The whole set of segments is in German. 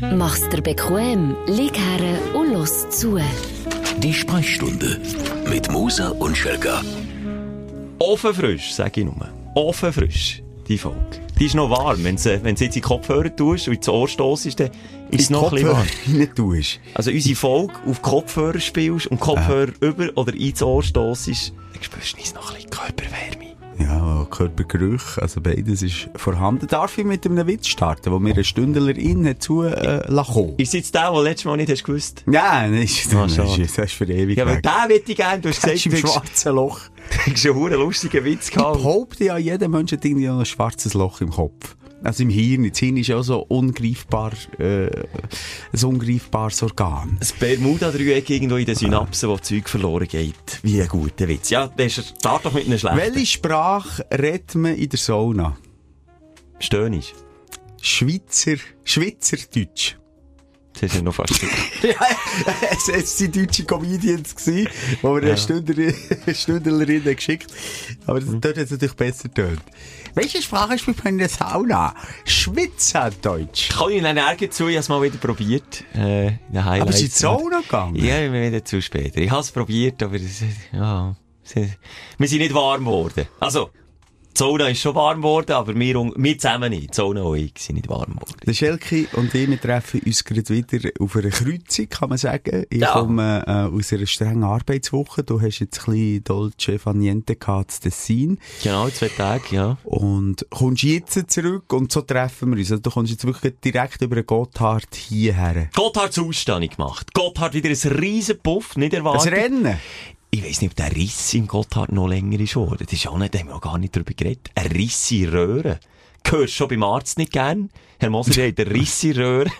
Mach's dir bequem, lieg her und los zu. Die Sprechstunde mit Musa und Schelga. Ofenfrisch, sag ich nur. Ofenfrisch, die Folge. Die ist noch warm. Wenn du wenn jetzt in die Kopfhörer tust und ins Ohr stossest, dann ist es noch ein bisschen warm. Also unsere Folge auf Kopfhörer spielst und Kopfhörer über oder ins Ohr stossest, dann spürst du noch ein bisschen Körperwärme. Ja, Körpergeruch, also beides ist vorhanden. Darf ich mit einem Witz starten, wo mir eine Stündlerin dazu äh, lassen Ist jetzt der, den letztes Mal nicht hast gewusst? Nein, das ist, Ah, das ist, das ist für ewig Ja, aber den hätte ich gerne. Du hast gesagt, im schwarzen Loch. du hast einen lustigen Witz Ich gehabt. behaupte ja, jeder Mensch hat irgendwie ein schwarzes Loch im Kopf. Also im Hirn. Das Hirn ist ja so ungreifbar, äh, ein ungreifbares Organ. Das Bermuda-Dreieck irgendwo in den Synapsen, wo Zeug verloren geht. Wie ein guter Witz. Ja, der ist, start doch mit einem schlechten. Welche Sprache redet man in der Sauna? Stöhnisch. Schweizer, Schweizerdeutsch. Das ist ja noch fast ja, es, waren deutsche Comedians, wo wir eine Stündlerin, eine Stündlerin haben geschickt Aber das, dort hat es natürlich besser getönt. Welche Sprache spricht man in der Sauna? Schweizerdeutsch. Kann ich dann ärgern zu, ich habe es mal wieder probiert. Äh, in den Aber ist in die Sauna gegangen? Ja, bin wieder zu spät. Ich habe es probiert, aber ja, wir sind nicht warm geworden. Also, die Sauna ist schon warm geworden, aber wir, wir zusammen nicht. Die Sauna und ich sind nicht warm geworden. Der Schelke und ich, wir treffen uns gerade wieder auf einer Kreuzung, kann man sagen. Ich Ja. komme äh, aus einer strengen Arbeitswoche. Du hast jetzt ein bisschen Dolce Faniente gehabt, das Tessin. Genau, zwei Tage, ja. Und kommst jetzt zurück und so treffen wir uns. Also, du kommst jetzt wirklich direkt über den Gotthard hierher. Gotthard Ausstellung gemacht. Gotthard wieder ein riesen Puff, nicht erwartet. Rennen. Ich weiss nicht, ob der Riss im Gotthard noch länger ist geworden. Das ist auch nicht, da haben wir noch gar nicht drüber geredet. Ein Riss in Röhren. Hörst schon beim Arzt nicht gern. Herr Moser hat eine Riss in Röhren.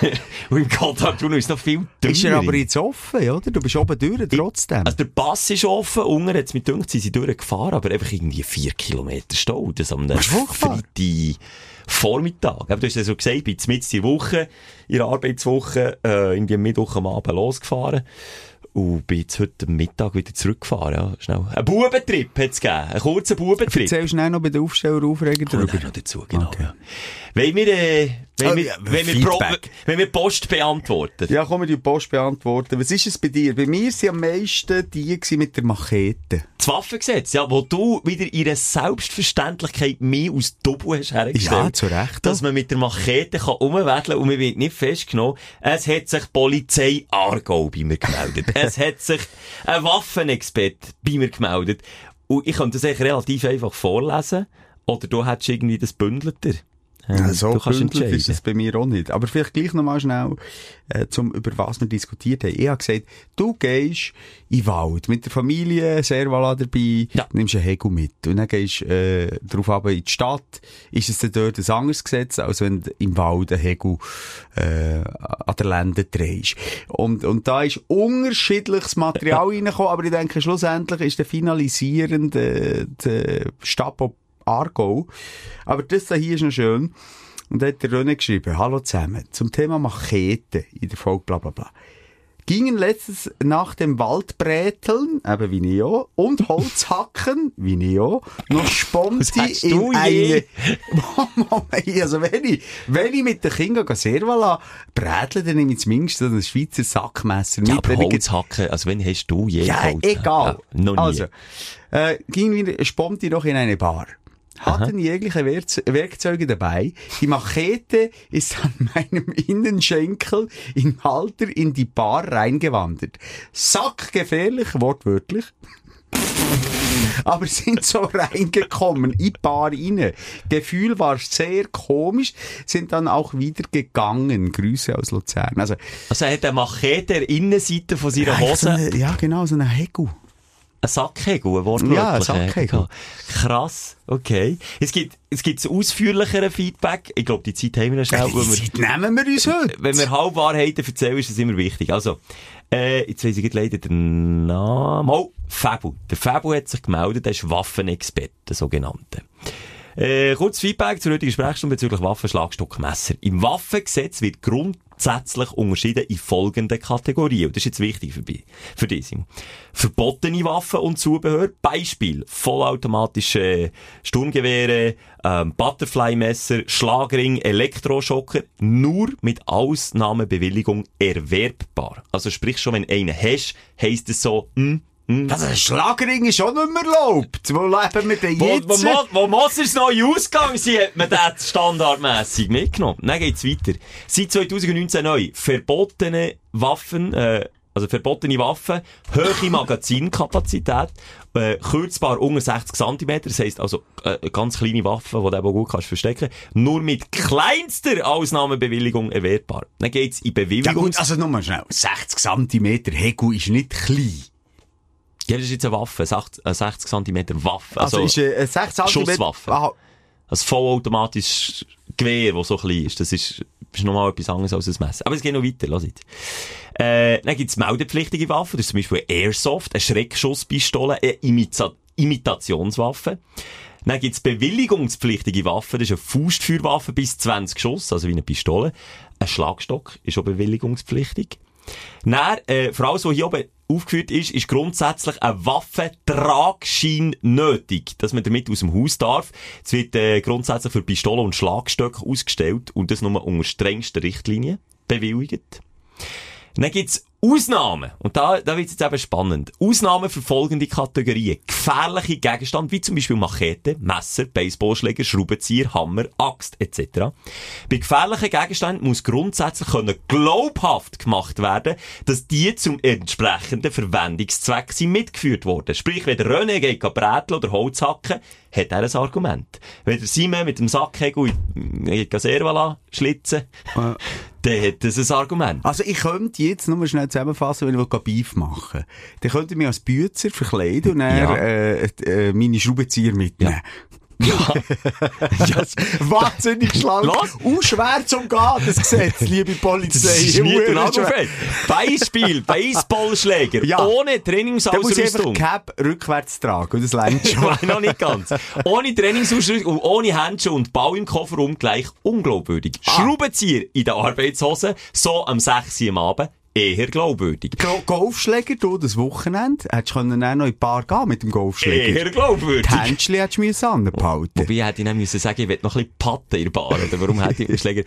Und im Gotthard ist es noch viel dünner. Ist er aber jetzt offen, oder? Du bist oben durch, trotzdem. Also der Pass ist offen, unten hat es mit gedacht, sie sind durchgefahren, aber einfach irgendwie vier Kilometer Stau. Das am ist? Freitag Vormittag. Aber du hast ja so gesagt, ich bin mitten in der Woche, in der Arbeitswoche, äh, irgendwie am Mittwoch am Abend losgefahren. Und bin jetzt heute Mittag wieder zurückgefahren, ja, schnell. Ein Bubentrip hat es gegeben. Einen kurzen Bubentrip. Erzählst du schnell noch bei den Aufsteller aufregen drüber? auch noch dazu, genau. Okay. Ja. Wenn wir, äh, wenn Oh, wir, ja, wenn wir, Pro, wenn wir Post beantworten. Ja, komm, wir die Post beantworten. Was ist es bei dir? Bei mir sind am meisten die mit der Machete. Das Waffengesetz, ja, wo du wieder ihre Selbstverständlichkeit mehr aus Double hast hergestellt. Ja, zu Recht. Dass man mit der Machete kann umwedeln und man wird nicht festgenommen. Es hat sich Polizei Aargau bei mir gemeldet. es hat sich ein Waffenexpert bei mir gemeldet. Und ich könnte das eigentlich relativ einfach vorlesen. Oder du hättest irgendwie das bündelter. Ähm, Ja, so du kannst gebündelt ist es bei mir auch nicht. Aber vielleicht gleich nochmal schnell, äh, zum, über was wir diskutiert haben. Ich habe gesagt, du gehst in den Wald mit der Familie, Servala dabei, Ja. nimmst einen Hegel mit und dann gehst äh, drauf aber in die Stadt. Ist es dann dort ein anderes Gesetz, als wenn du im Wald einen Hegel äh, an der Lende drehst. Und, und da ist unterschiedliches Material reingekommen, aber ich denke, schlussendlich ist der finalisierende der Stapo Aargau. Aber das da hier ist noch schön. Und da hat der René geschrieben, hallo zusammen, zum Thema Machete in der Folge bla bla bla. Gingen letztens nach dem Waldbräteln, eben wie Neo, und Holzhacken, wie Neo, noch Sponti in eine... Also wenn ich, wenn ich mit den Kindern Servala brätle, dann nehme ich zumindest ein Schweizer Sackmesser mit. Ja, aber Holzhacken, also wenn hast du je ja, Holz? egal. Ja, noch nie. Also, äh, ging wieder, Sponti noch in eine Bar. Hatten jegliche Werz Werkzeuge dabei. Die Machete ist an meinem Innenschenkel im Halter in die Bar reingewandert. Sackgefährlich, wortwörtlich. Aber sind so reingekommen, in die Bar rein. Gefühl war sehr komisch, sind dann auch wieder gegangen. Grüße aus Luzern. Also, Also er hat eine Machete der Innenseite von seiner eigentlich so Hose, eine, ja, genau, so eine Hegel. Ein Sackhegel, ein wortwörtlich. Ja, ein Sackhegel. Krass, okay. Es gibt, es gibt ausführlichere Feedback. Ich glaube, die Zeit haben wir noch schnell. Die wir- Zeit nehmen wir uns heute. wenn wir Halbwahrheiten erzählen, ist das immer wichtig. Also, äh, jetzt weiss ich leider den Namen. Oh, Fabu. Der Fabu hat sich gemeldet, er ist Waffenexperte, der sogenannte. Äh, kurz Feedback zur heutigen Sprechstunde bezüglich Waffen, Schlagstock, Messer. Im Waffengesetz wird Grund, grundsätzlich unterschieden in folgenden Kategorien. Und das ist jetzt wichtig für, für dich, Simon. Verbotene Waffen und Zubehör. Beispiel. Vollautomatische Sturmgewehre, ähm, Butterfly-Messer, Schlagring, Elektroschocker. Nur mit Ausnahmebewilligung erwerbbar. Also sprich schon, wenn du einen hast, heisst es so, hm, hm, Also, ein Schlagring ist auch nicht mehr erlaubt. Wo leben wir denn Wo, jetzt? wo, Mo- wo Mossers neu ausgegangen sind, hat man das standardmässig mitgenommen. Dann geht's weiter. Seit 2019 neu. Verbotene Waffen, äh, also verbotene Waffen, hohe Magazinkapazität, äh, kürzbar unter 60 cm, das heisst also äh, ganz kleine Waffen, die du eben gut kannst verstecken, nur mit kleinster Ausnahmebewilligung erwerbbar. Dann geht's in ja Bewilligung. gut, also nur mal schnell. 60 cm Hegel ist nicht klein. Ja, das ist jetzt eine Waffe, 60, eine 60 cm Waffe. Also, ist äh, ein 60 cm... Schusswaffe. Ah, Ein vollautomatisches Gewehr, das so klein ist. Das ist, ist nochmal etwas anderes als ein Messer. Aber es geht noch weiter, lass jetzt. Äh, dann gibt's meldepflichtige Waffen. Das ist zum Beispiel eine Airsoft, eine Schreckschusspistole, eine Imita Imitationswaffe. Dann gibt's bewilligungspflichtige Waffen. Das ist eine Faustfeuerwaffe bis 20 Schuss, also wie eine Pistole. Ein Schlagstock ist auch bewilligungspflichtig. Dann, äh, für alles, was hier oben aufgeführt ist, ist grundsätzlich ein Waffentragschein nötig, dass man damit aus dem Haus darf. Es wird äh, grundsätzlich für Pistolen und Schlagstöcke ausgestellt und das nur unter strengsten Richtlinien bewilligt. Dann gibt's Ausnahmen. Und da, da wird's jetzt eben spannend. Ausnahmen für folgende Kategorien. Gefährliche Gegenstände, wie zum Beispiel Machete, Messer, Baseballschläger, Schraubenzieher, Hammer, Axt, etc. Bei gefährlichen Gegenständen muss grundsätzlich können glaubhaft gemacht werden, dass die zum entsprechenden Verwendungszweck sind mitgeführt worden. Sprich, wenn der René geht bräteln oder Holz hacken, hat er ein Argument. Wenn der Simon mit dem Sackhegel in die Servala schlitzen, dann hat das ein Argument. Also ich könnte jetzt nur schnell zusammenfassen, wenn ich will Beef machen. Dann könnte ich mich als Bützer verkleiden und dann Ja. äh, äh, meine Schraubenzieher mitnehmen. Ja. Das ist wahnsinnig schlank. Los. Und schwer zum Gehen, das Gesetz, liebe Polizei. Das ist schwer. fest. Beispiel, Baseballschläger, Ja. ohne Dann muss ich einfach Trainingsausrüstung. Cap rückwärts tragen und das längt schon. Nein, noch nicht ganz. Ohne Trainingsausrüstung und ohne Handschuhe und Ball im Kofferraum gleich unglaubwürdig. Ah. Schraubenzieher in der Arbeitshose, so am 6 Uhr am Abend, eher glaubwürdig. Go- Golfschläger, du, das Wochenende, hättest du dann noch in die Bar gehen mit dem Golfschläger. Eher glaubwürdig. Die Händchen hättest du müssen anbehalten. Wobei hätte ich dann müssen sagen, ich will noch ein bisschen Patten in der Bar, oder warum hätte ich den Schläger?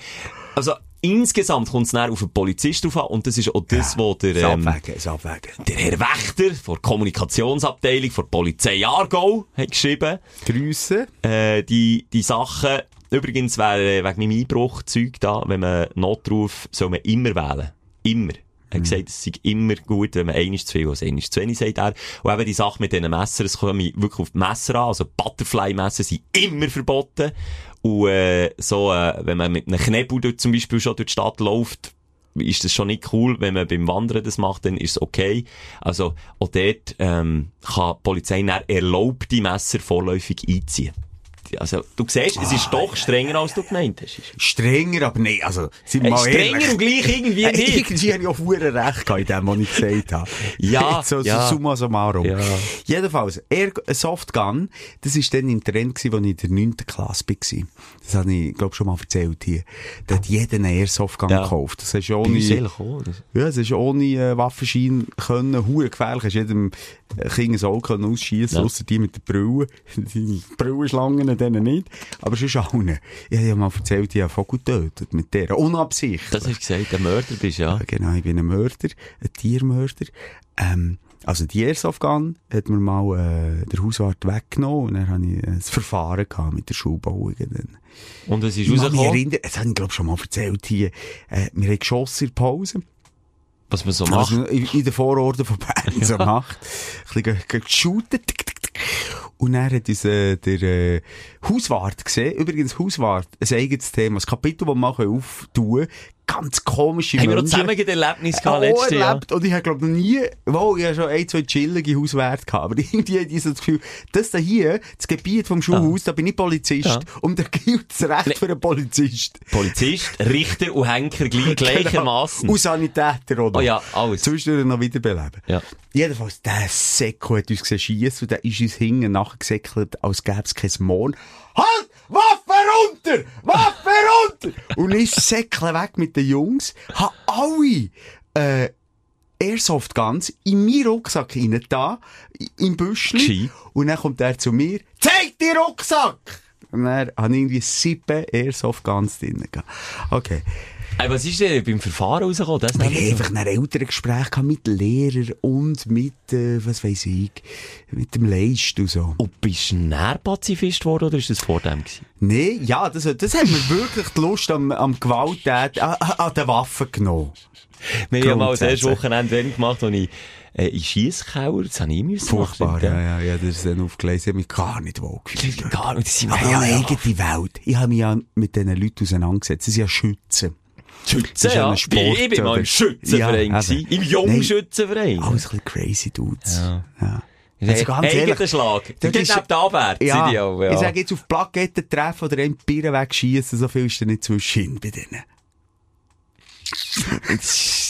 Also, insgesamt kommt es dann auf den Polizist drauf an, und das ist auch das, wo der, Das ähm, Abwägen, Abwägen. der Herr Wächter von der Kommunikationsabteilung von der Polizei Aargau hat geschrieben, Grüße. äh, die, die Sachen, übrigens wäre wegen meinem Einbruchzeug da, wenn man Notruf, soll man immer wählen. Immer. Er hat gesagt, es sei immer gut, wenn man einmal zu viel als einmal zu wenig sagt er. Und eben die Sache mit diesen Messern, es kommt wirklich auf die Messer an, also Butterfly-Messer sind immer verboten. Und äh, so, äh, wenn man mit einem Knebel dort zum Beispiel schon durch die Stadt läuft, ist das schon nicht cool. Wenn man beim Wandern das macht, dann ist es okay. Also auch dort ähm, kann die Polizei erlaubte Messer vorläufig einziehen. Also, du siehst, es ist doch strenger, als du gemeint hast. Strenger, aber nee, also, sind wir Äh, mal strenger ehrlich. und gleich irgendwie Äh, nicht. Irgendwie habe ich auch verdammt recht gehabt in dem, was ich gesagt habe. Ja, so, so ja. summa summarum. Ja. Jedenfalls, Air Softgun, das war dann im Trend, gewesen, als ich in der 9. Klasse war. Das habe ich, glaube schon mal erzählt hier. Da hat jeder einen Airsoftgun Ja. gekauft. Das Bei ohne, das- ja, es ist ohne äh, Waffenschein können, hure gefährlich. Hast jedem äh, Kind ein Auge können ausschießen, Ja. ausser die mit der Brille. Die Brillenschlangen, denen nicht. Aber sonst allen. Ich habe ja mal erzählt, ich habe Vogel getötet mit der. Unabsichtlich. Das hast du gesagt, der Mörder bist, ja. Genau, ich bin ein Mörder, ein Tiermörder. Ähm, also die Airsoft-Gun hat mir mal äh, der Hauswart weggenommen und dann habe ich ein Verfahren gehabt mit der Schulbauung. Dann. Und es ist Ich rausgekommen, erinnern, das habe ich glaube schon mal erzählt hier, äh, wir haben geschossen in der Pause. Was man so Was macht. man in, in den Vororten von Bern so macht. Ein bisschen ge- geshootet. Und dann hat uns äh, der äh, Hauswart gesehen. Übrigens, Hauswart, ein eigenes Thema. Das Kapitel, das wir mal auftun können. Ganz komische Haben wir noch zusammen ein Erlebnis gehabt auch letztes Jahr? erlebt. Und ich habe, glaube noch nie, wow, ich habe schon ein, zwei chillige Hauswerte gehabt. Aber irgendwie hatte ich so das Gefühl, das da hier, das Gebiet vom Schulhaus, da bin ich Polizist. Ja. Und da gilt das Recht für einen Polizist. Polizist, Richter und Henker gleich, gleichermaßen. Und Sanitäter, oder? Oh ja, alles. Zwischendurch noch wiederbeleben. Ja. Jedenfalls, der Seko hat uns gesehen schiessen und der ist uns hinten nachgesäckelt, als gäbe es kein Morgen. Halt! Waffe runter! Waffe runter! Und ich säckle weg mit den Jungs, hab alle, äh, Airsoft Guns in meinen Rucksack rein, da, im Büschli. Gescheit. Und dann kommt er zu mir, zeig dir Rucksack! Und dann habe ich irgendwie sieben Airsoft Guns drin. Okay. Ey, was ist denn beim Verfahren rausgekommen? Das Wir haben einfach ein älteres Gespräch gehabt mit Lehrern und mit, äh, was weiß ich, mit dem Leist und so. Und bist du näher Pazifist geworden oder ist das vor dem gewesen? Nee, ja, das, das hat mir wirklich die Lust am, am Gewalttät, an, an den Waffen genommen. Wir haben mal das erste. Wochenende gemacht, wo ich äh, in Schiesskauer, das habe ich müssen Furchtbar, ja, ja, ja, das ist dann aufgelesen. Ich habe mich gar nicht wohl gefühlt. Gar nicht, das sind Aber alle eigene Welt. Ich habe mich ja mit diesen Leuten auseinandergesetzt. Sie sind ja Schützen. Schützen, ist ja Sport, ich bin mal im Schützenverein Ja, gewesen. eben. Im Jungschützenverein. Alles ein bisschen crazy Dudes. Ja. ja. Hey, Also ganz Eigener ehrlich, Schlag. das Der geht ist- neben Abwärts, Ja, die ja. ich sage jetzt auf Plaketten treffen oder einen Bieren wegschießen, so viel ist da nicht zwischen bei denen.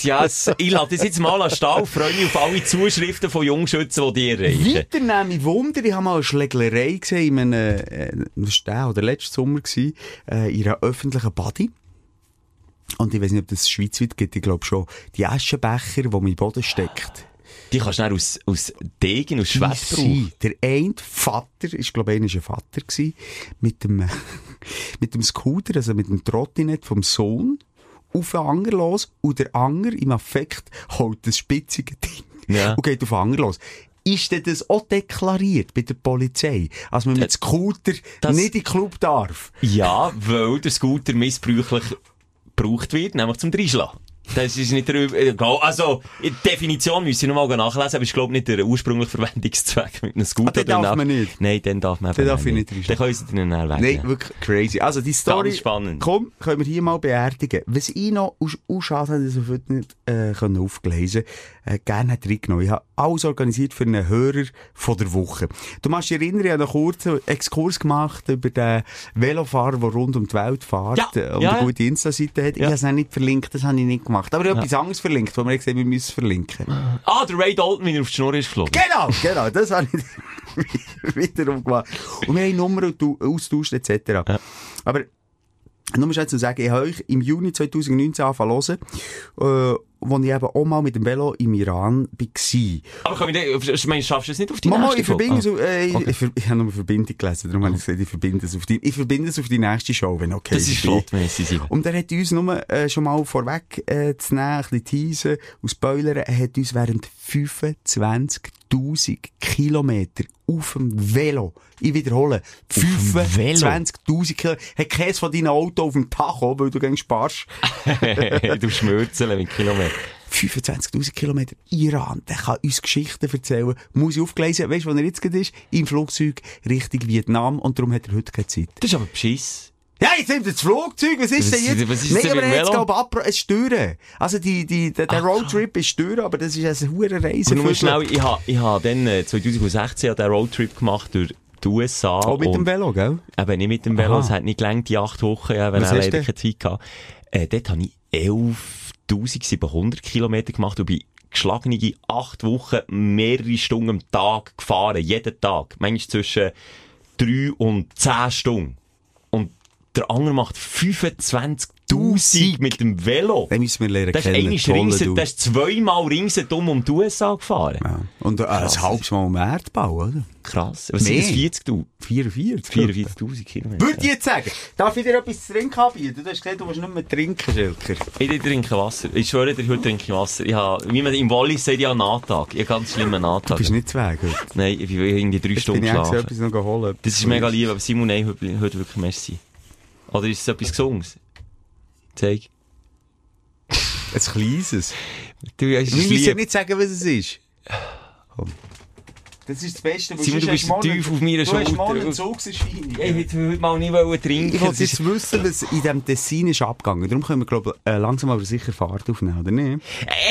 Ja, ich lade das jetzt mal an Stall, freue mich auf alle Zuschriften von Jungschützen, die dir erreichen. Weiter nehme ich Wunder, ich habe mal eine Schlägerei gesehen, in einem, äh, das war der oder letzten Sommer, gewesen, äh, in einer öffentlichen Body. Und ich weiß nicht, ob das schweizweit gibt, ich glaube schon, die Aschenbecher, die man im Boden steckt. Die kannst du dann aus, aus Degen, aus sind- Der eine Vater, ich glaube, einer war ein Vater, gewesen, mit dem, mit dem Scooter, also mit dem Trottinett vom Sohn, auf den Anger los, und der Anger im Affekt holt das spitzige Ding Ja. und geht auf den Anger los. Ist denn das auch deklariert bei der Polizei? Als man mit Scooter das- nicht in den Club darf? Ja, weil der Scooter missbräuchlich gebraucht wird, nämlich zum Dreischlagen. Das ist nicht der, äh, also, in der Definition müssen wir noch mal nachlesen, aber ich glaube nicht der ursprüngliche Verwendungszweck mit einem Scooter. Ah, den darf man nicht? Nein, den darf man Den darf ich nicht Dann reinschlagen. können sie den dann Nein, wegnehmen. wirklich crazy. Also, die Story. Ganz spannend. Komm, können wir hier mal beerdigen. Was ich noch aus, aus habe, dass ich heute nicht, äh, können aufgelesen, äh, gerne hat reingenommen. Ich habe alles organisiert für einen Hörer von der Woche. Du machst dich erinnern, ich habe einen kurzen Exkurs gemacht über den Velofahrer, der rund um die Welt fährt Ja, äh, und ja, eine gute Insta-Seite hat. Ich Ja. habe es nicht verlinkt, das habe ich nicht gemacht. Aber ich habe etwas anderes verlinkt, wo wir gesagt haben, wir müssen verlinken. Ah, der Ray Dalton, wie er auf die Schnur ist geflogen. Genau, genau, das habe ich wiederum gemacht. Und wir haben Nummern austauscht etc. Aber nur schnell zu sagen, ich habe euch im Juni 2019 angefangen zu hören, äh, wo ich eben auch mal mit dem Velo im Iran war. Aber komm, ich, meine, schaffst du es nicht auf die Mama, nächste ich verbinde es, Folge? auf- äh, ich, Okay. ich, ich habe nur eine Verbindung gelesen, darum habe ich gesagt, ich verbinde es auf die, ich verbinde es auf die nächste Show, wenn okay Das ist flott, sind. Und er hat uns nur äh, schon mal vorweg äh, zu nehmen, ein bisschen teasen und spoilern, er hat uns während 25'000 Kilometer auf dem Velo, ich wiederhole, dem Velo? 25'000 Kilometer, hat keins von deinen Auto auf dem Tacho, weil du gegen sparst, du schmürzeln mit Kilometern. 25'000 Kilometer Iran, der kann uns Geschichten erzählen, muss ich aufgelesen, weißt du, wo er jetzt gerade ist? Im Flugzeug Richtung Vietnam und darum hat er heute keine Zeit. Das ist aber beschiss. Ja, jetzt nimmt das Flugzeug, was ist Was- denn jetzt? was ist Nein, aber er Velo? glaube ich, abgebro- es ist Düren. Also, die, die, der, der Roadtrip ist Düren, aber das ist eine hure Reise. Aber nur schnell, ich habe ich ha dann äh, 2016 den Roadtrip gemacht durch die USA. Auch mit dem und- Velo, gell? Eben nicht mit dem Velo, es hat nicht gelangt, die acht Wochen, ja, wenn er leider keine Zeit gehabt. Äh, dort habe ich 11.700 Kilometer gemacht und bin geschlagene acht Wochen mehrere Stunden am Tag gefahren, jeden Tag. Manchmal zwischen drei und zehn Stunden. Der andere macht 25.000 mit dem Velo. Den müssen wir lernen Das ist kennen. ringsum, Du. das ist zweimal ringsum um die USA gefahren. Ja. Und äh, ein halbes Mal um Erdbau, oder? Krass. Was Mehr. sind das? 40.000? 44. 44.000 Kilometer. Würde ich jetzt sagen, darf ich dir etwas zu trinken anbieten? Du hast gesagt, du willst nicht mehr trinken, Schilker. Ich trinke Wasser. Ich schwöre dir, heute trinke ich Wasser. Ich habe, wie man im Wallis sagt, ich habe einen Nahtag. Ich habe einen ganz schlimmen Du Nahtag. bist nicht zu Weg heute. Nein, ich bin irgendwie drei Stunden bin ich geschlafen. etwas noch geholt. Das ist mega lieb, aber Simon, nein, heute, heute wirklich merci. Oder ist es etwas Gesunges? Zeig. Ein kleines. Du, es Wir ist müssen ja nicht sagen, was es ist. Komm. Das ist das Beste, weil Simon, du bist morgen- tief auf meiner Du hast Schulter. morgen eine Zugserscheinung. Ich hätte heute mal nicht trinken. Ich wollte jetzt wissen, was in diesem Tessin ist abgegangen. Darum können wir, glaube ich, äh, langsam aber sicher Fahrt aufnehmen, oder nicht?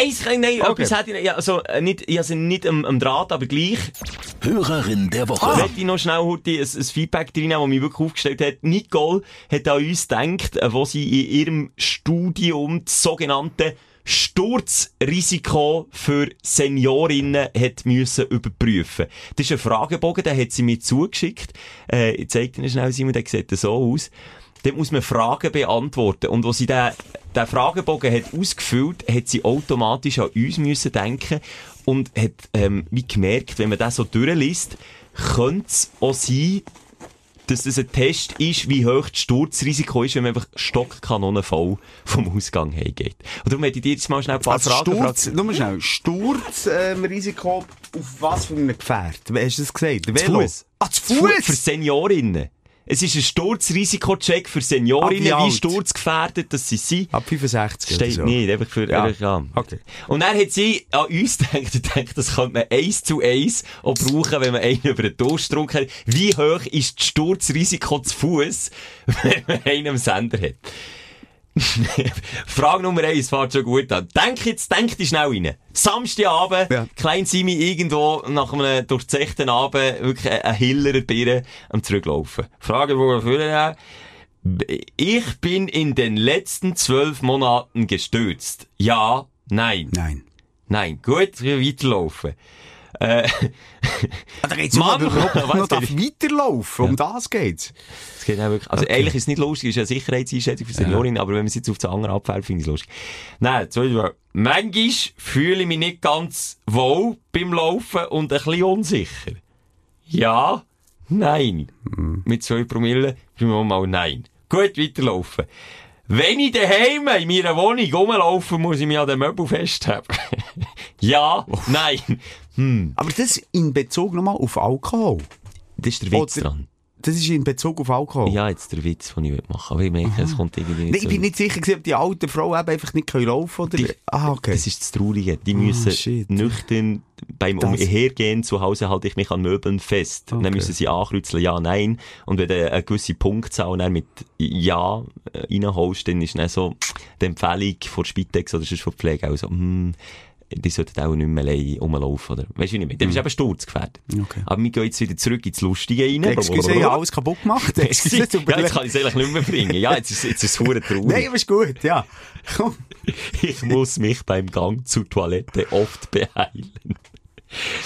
Eins, nein, Okay. etwas hätte ich, ja, also, äh, nicht, ich habe nicht am, am Draht, aber gleich. Hörerin der Woche. Ah. Ich noch schnell heute ein, ein Feedback reinnehmen, das mich wirklich aufgestellt hat. Nicole hat an uns gedacht, äh, wo sie in ihrem Studium das sogenannte Sturzrisiko für Seniorinnen hat müssen überprüfen. Das ist ein Fragebogen, den hat sie mir zugeschickt. Äh, ich zeige Ihnen schnell, Simon, der sieht so aus. dort muss man Fragen beantworten. Und wo sie den, den Fragebogen hat ausgefüllt, hat sie automatisch an uns müssen denken und hat, ähm, wie gemerkt, wenn man das so durchliest, könnte es auch sein, dass das ein Test ist, wie hoch das Sturzrisiko ist, wenn man einfach stockkanonenvoll vom Ausgang hergeht. Und darum hätte ich dir jetzt mal schnell ein paar Also Fragen Sturz, nur mal schnell, Sturzrisiko auf was für einem Gefährt? Wie hast du das gesagt? Zu? Fuß. Ah, zu Fu- Für Fuß? Seniorinnen. Es ist ein Sturzrisikocheck für Seniorinnen, wie sturzgefährdet dass sie sind. Ab 65 Steht so. nicht, einfach für, Ja. ja. Okay. Und dann hat sie an uns gedacht, ich denke, das könnte man eins zu eins auch brauchen, wenn man einen über den Durchstrunk hat. Wie hoch ist das Sturzrisiko zu Fuß, wenn man einen am Sender hat? Frage Nummer eins fährt schon gut an. Denk jetzt, denk dich schnell rein. Samstagabend, Ja. klein Simi irgendwo nach einem durchzechten Abend wirklich ein Hiller Birne am Zurücklaufen. Frage, wo wir führen, ich bin in den letzten zwölf Monaten gestürzt. Ja, nein. Nein. Nein. Gut, weiterlaufen. Äh, da um, man was noch darf geht- weiterlaufen. Um das geht's. es geht auch wirklich, also eigentlich ist es nicht lustig, es ist eine Sicherheitseinschätzung für Seniorinnen, aber wenn man es jetzt auf das andere abfällt, finde ich es lustig. Nein, zum Beispiel, manchmal fühle ich mich nicht ganz wohl beim Laufen und ein bisschen unsicher. Ja, nein. Mit zwei Promille, bin ich mal nein. Gut, weiterlaufen. Wenn ich daheim in meiner Wohnung rumlaufe, muss ich mich an den Möbel festhalten. ja, nein. Hm, Aber das in Bezug nochmal auf Alkohol. das ist der Witz Oder- dran. Das ist in Bezug auf Alkohol. Ja, jetzt der Witz, den ich machen. Aber ich merke, es kommt irgendwie nicht ich bin nicht sicher, ob die alten Frauen eben einfach nicht können laufen können. Die- Oder? Ah, okay. Das ist das Traurige. Die müssen shit. nüchtern beim Das- Umhergehen zu Hause halte ich mich an Möbeln fest. Okay. Dann müssen sie ankreuzeln, ja, nein. Und wenn du eine gewisse Punktzahl dann mit Ja äh, reinholst, dann ist dann so die Empfehlung von Spitex oder sonst von Pflege auch so, hm, die sollten auch nicht mehr allein rumlaufen. Oder? Weißt du, wie ich meine? Dann bist du eben sturzgefährdet. Okay. Aber wir gehen jetzt wieder zurück ins Lustige rein. Excuse, ich habe alles kaputt gemacht. Excuse, ja, jetzt kann ich es eigentlich nicht mehr bringen. Ja, jetzt ist, jetzt ist es verdammt traurig. Nein, aber ist gut, ja. Komm. Ich muss mich beim Gang zur Toilette oft beeilen.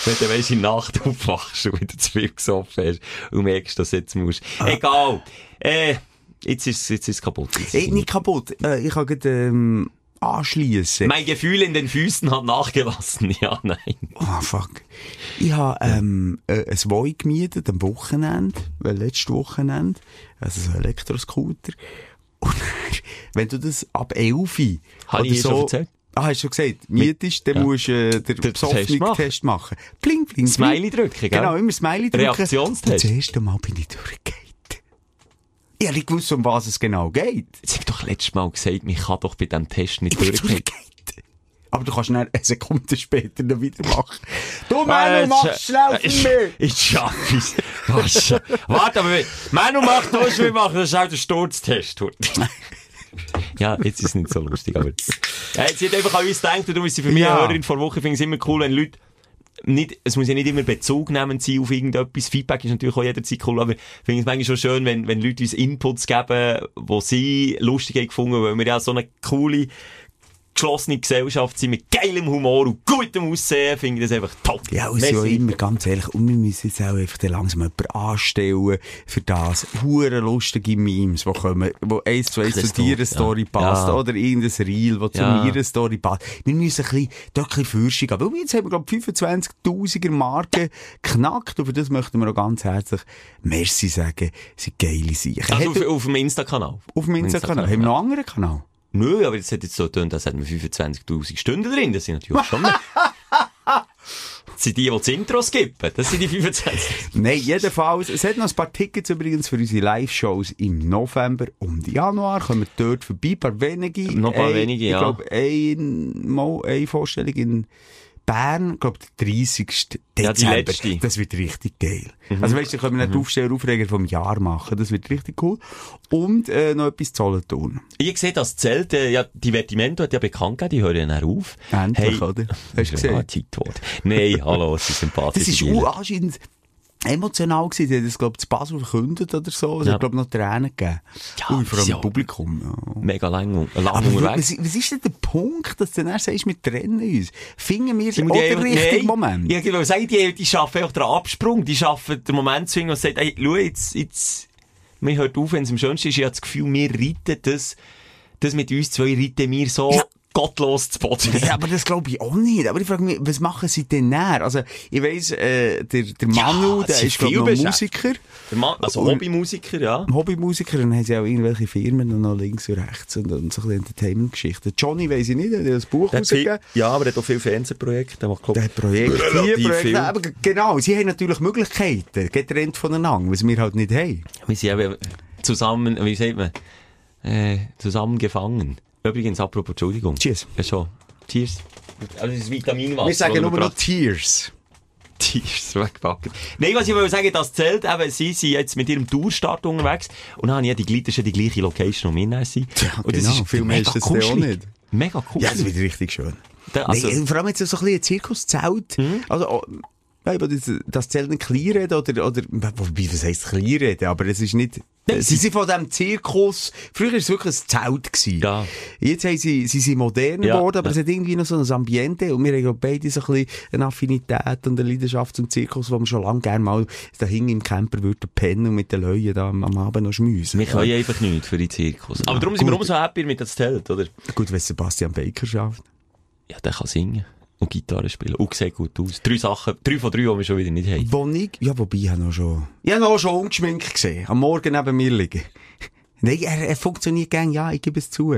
Wenn du weisst, in der Nacht aufwachst und wieder zu viel gesoffen hast und merkst, dass du jetzt musst. Egal. Äh, jetzt ist, jetzt ist es kaputt. Jetzt Ey, nicht kaputt. Äh, ich kann gerade, ähm, anschliessen. mein Gefühl in den Füßen hat nachgelassen. Ja, nein. Ah, fuck. Ich habe, ähm, äh, ein Voi gemietet am Wochenende, äh, letztes Wochenende. Also so ein Elektroscooter. Und wenn du das ab 11 Habe ich schon erzählt? Ah, hast du schon gesagt, mietest, dann Ja. musst du äh, den Den Test Besoffenen-Test machen. Bling, bling, bling. Smiley drücken, gell? Genau, immer Smiley drücken. Reaktionstest. Und das erste Mal bin ich durchgegangen. Ich habe nicht gewusst, um was es genau geht. Jetzt hab ich doch letztes Mal gesagt, man kann doch bei diesem Test nicht Ich durchgehen. Aber du kannst dann eine Sekunde später noch wieder machen. Du, Manu, mach schnell für mich! Ich schaff es. Warte, Warte, aber Manu macht das, wir machen das auch der Sturztest. ja, jetzt ist es nicht so lustig, aber. Ja, jetzt hat einfach an uns gedacht, und darum ist sie für mich Ja. eine Hörerin vor Woche, finde ich es immer cool, wenn Leute nicht, es muss ja nicht immer bezugnehmend sein auf irgendetwas. Feedback ist natürlich auch jederzeit cool, aber ich finde es manchmal schon schön, wenn, wenn Leute uns Inputs geben, wo sie lustig haben weil wir ja so eine coole, geschlossene Gesellschaft sind mit geilem Humor und gutem Aussehen, finde ich das einfach top. Ja, und so immer, ganz ehrlich, und wir müssen jetzt auch einfach dann langsam jemanden anstellen für das. Hure lustige Memes, die kommen, wo eins zu eins zu dir doch, Story ja. passt, Ja. oder irgendein Reel, das zu Ja. mir Story passt. Wir müssen ein bisschen, dort ein bisschen Fürschung gehen. Weil jetzt haben wir, glaube ich, 25.000er Marke geknackt, und für das möchten wir auch ganz herzlich Merci sagen. Sie sind geile Sachen. Also auf, auf dem Insta-Kanal. auf dem Insta-Kanal. Haben wir noch einen anderen Kanal? Nö, aber das hat jetzt so getan, dass wir 25.000 Stunden drin. Das sind natürlich schon mehr. Das sind die, die das Intro skippen. Das sind die 25. Nein, jedenfalls. Es hat noch ein paar Tickets übrigens für unsere Live-Shows im November und Januar. Kommen wir dort vorbei, ein paar wenige. Noch ein paar Ein- wenige, ich ja. glaube, ein, mal eine Vorstellung in Bern, ich glaube, der 30. Ja, die Dezember. letzte. Mhm. Das wird richtig geil. Also weißt du, da können wir nicht Aufsteller, Aufreger vom Jahr machen. Das wird richtig cool. Und äh, noch etwas zu tun. Ich sehe, das Zelt, äh, ja, Divertimento hat ja bekannt gegeben, die hören ja dann auf. Endlich, oder? Hast du gesehen? Ja. Nein, hallo, es ist sympathisch. Das ist anscheinend emotional gewesen. Die haben das, glaube ich, zu Basel verkündet oder so. Es Ja. hat, glaube ich, noch Tränen gegeben. Ja, Ui, vor allem ja. im Publikum. Ja. Mega lang, lang Aber unterwegs. was, was ist denn der Punkt, dass du dann sagst, wir trennen uns? Finden wir Sie auch den richtigen Moment? Ich wollte sagen, die, die schaffen einfach den Absprung. Die schaffen den Moment zu finden und sagen, hey, schau, jetzt, jetzt, man hört auf, wenn es am schönsten ist. Ich habe das Gefühl, wir reiten das, das mit uns zwei reiten wir so Ja. Gottlos zu Boden. Ja, aber das glaube ich auch nicht. Aber ich frage mich, was machen sie denn näher? Also, ich weiss, äh, der, der Manu, Ja, der ist, glaube viel ich. Musiker. Der Mann, also Hobbymusiker, ja. Hobbymusiker, dann haben sie auch irgendwelche Firmen noch links und rechts und, und so ein bisschen Entertainment-Geschichten. Johnny weiss ich nicht, der hat ein Buch rausgegeben. ja, aber er hat auch viele Fernsehprojekte. Der glaub, Der hat Projekte hier, Projekte. Aber genau, sie haben natürlich Möglichkeiten, getrennt voneinander, was wir halt nicht haben. Wir sind eben zusammen, wie sagt man, äh, zusammengefangen. Übrigens, apropos, Entschuldigung. Cheers. Ja, schon. Cheers. Also, das ist Vitaminwasser. Wir sagen das nur noch Tears. Tears wegpacken. Nein, was ich will sagen, das zählt eben, sie sind jetzt mit ihrem Tourstart unterwegs und dann habe ich ja die, ist ja die gleiche Location, wo wir dann sind. Tja, und das genau, ist viel mehr mega ist das auch nicht. Mega cool. Ja, das wird richtig schön. Da- also- nee, vor allem jetzt so ein bisschen ein Zirkuszelt. Also, oh, ja, aber das, das Zelt nicht klein reden oder, oder, wobei, was heisst klein reden? Aber es ist nicht, Nein, sie sind von diesem Zirkus, früher war es wirklich ein Zelt gewesen. Ja. Jetzt haben sie, sie sind modern Ja, geworden, aber ja. es hat irgendwie noch so ein Ambiente und wir haben beide so ein bisschen eine Affinität und eine Leidenschaft zum Zirkus, wo wir schon lange gerne mal da hinten im Camper würden pennen und mit den Leuten da am, am Abend noch schmüsen. wir können einfach nichts für die Zirkus. Aber darum sind wir umso happy mit das Zelt, oder? Gut, wenn Sebastian Baker schafft. Ja, der kann singen und Gitarre spielen und sieht gut aus. Drei Sachen, drei von drei, die wir schon wieder nicht haben. Wo ich, ja, wobei, ich habe noch schon, ich habe noch schon ungeschminkt gesehen. Am Morgen neben mir liegen. Nein, er, er funktioniert gern, ja, ich gebe es zu.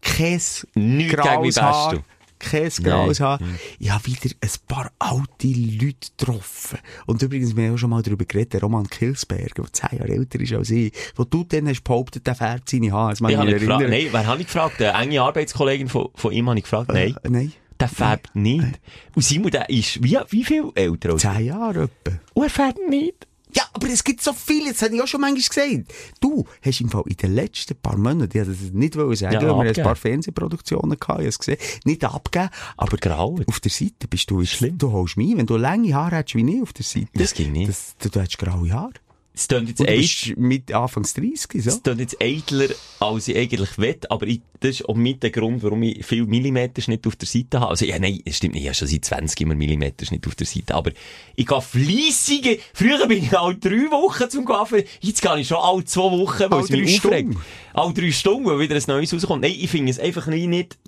Kein gegen graues Haar. Kein graues Nein. Haar. Ich habe wieder ein paar alte Leute getroffen. Und übrigens, wir haben auch schon mal darüber geredet, der Roman Kilsberger, der zehn Jahre älter ist als ich, wo du dann hast behauptet, der färbt seine Haare. Das Ich ich habe mich nicht gefragt, erinnern. nein, wer habe ich gefragt? Eine enge Arbeitskollegin von, von ihm habe ich gefragt, nein. Äh, nein. Der färbt nicht. Und Simon, der ist, wie, wie viel älter Zehn Jahre etwa. Und er färbt nicht. Ja, aber es gibt so viel, das habe ich auch schon manchmal gesagt. Du hast im Fall in den letzten paar Monaten, ich wollte das nicht wollen sagen, Ja, weil wir ein paar Fernsehproduktionen gehabt, ich habe es gesehen, nicht abgeben, aber grau. auf der Seite bist du schlimm. Du holst mich, wenn du lange Haare hättest wie ich auf der Seite. Das ging nicht. Das, du, du hättest graue Haare. Es klingt jetzt, Und du eit- bist mit Anfangs 30, so. es klingt jetzt eitler, als ich eigentlich will, aber ich, das ist auch mit der Grund, warum ich viel Millimeterschnitt auf der Seite habe. Also, ja, nein, es stimmt nicht, ich habe schon seit 20 immer Millimeterschnitt auf der Seite, aber ich gehe fleissige, früher bin ich alle drei Wochen zum Kaffee, jetzt gehe ich schon alle zwei Wochen, weil es mich aufregt. Alle drei Stunden, weil wieder ein neues rauskommt. Nein, ich finde es einfach nicht,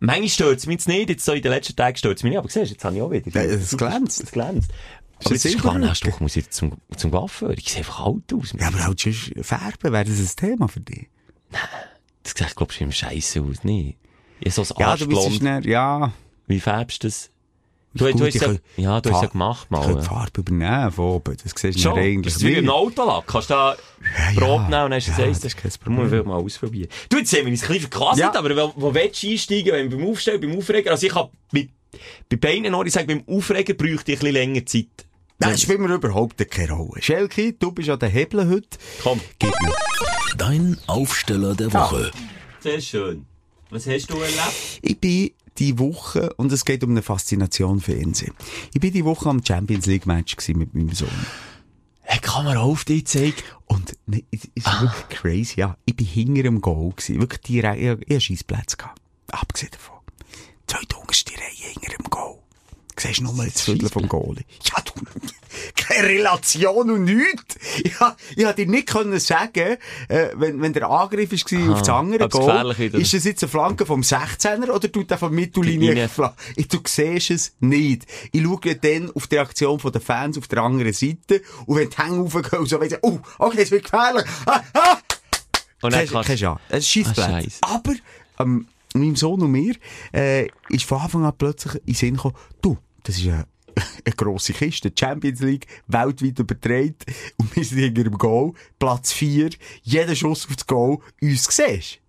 manchmal stört es mich jetzt nicht, jetzt so in den letzten Tagen stört es mich nicht, aber siehst du, jetzt habe ich auch wieder. Ja, es glänzt. Es glänzt. Ist Aber das ist nächste Woche muss ich zum, zum Coiffeur. Ich sehe einfach alt aus. Ja, aber halt sonst färben, wäre das ein Thema für dich? Das sieht, glaubst du, scheiße aus, nicht? Ich so ein Ja, du bist schnell, ja. Wie färbst du das? Du, Gut, du hast ich ja, ja, du hast ja gemacht Ich mal. könnte die Ja. Farbe übernehmen von oben, das siehst du dann das eigentlich ist wie im nicht. Autolack. Kannst du da ja. Brot nehmen und hast du Ja, das das ist kein Das muss man mal ausprobieren. Du, jetzt haben wir uns ein bisschen verquasselt, Ja. aber wo, wo willst du einsteigen, wenn beim Aufstellen, beim Aufreger? Also ich hab bei, bei beiden noch, ich sage, beim Aufreger bräuchte ich ein bisschen länger Zeit. Das spielt mir überhaupt keine Rolle. Schelke, du bist an den Hebeln heute. Komm, Gib mir. Dein Aufsteller der Woche. sehr schön. Was hast du erlebt? Ich bin die Woche, und es geht um eine Faszination Fernsehen. Ich bin die Woche am Champions League Match mit meinem Sohn. Hey, Kamera auf dich zeigen. Und ne, es ist wirklich crazy, ja. Ich bin hinter dem Goal gewesen. Wirklich direkt, ich, ich hatte Scheissplätze gehabt. Abgesehen davon. Unterste Reihe hinter dem Goal. Du siehst nur mal das Viertel vom Goalie. Ja, du, keine Relation und nichts. Ich, ich hätte dir nicht können sagen, äh, wenn, wenn der Angriff war auf das andere Goal, ist es jetzt eine Flanke vom 16er oder tut er von Mittellinie Linie. flanken? Du siehst es nicht. Ich schaue dann auf die Reaktion der Fans auf der anderen Seite und wenn die Hänge raufgehen, so weiss ich, oh, okay, es wird gefährlich. Ah, ah! Und dann kannst Chance. Es ist. Ah. Aber, ähm, meinem Sohn und mir, äh, ist von Anfang an plötzlich in den Sinn gekommen, du, das ist eine, eine grosse Kiste, Champions League, weltweit übertragen, und wir sind hinter dem Goal, Platz 4, jeder Schuss auf das Goal, uns siehst.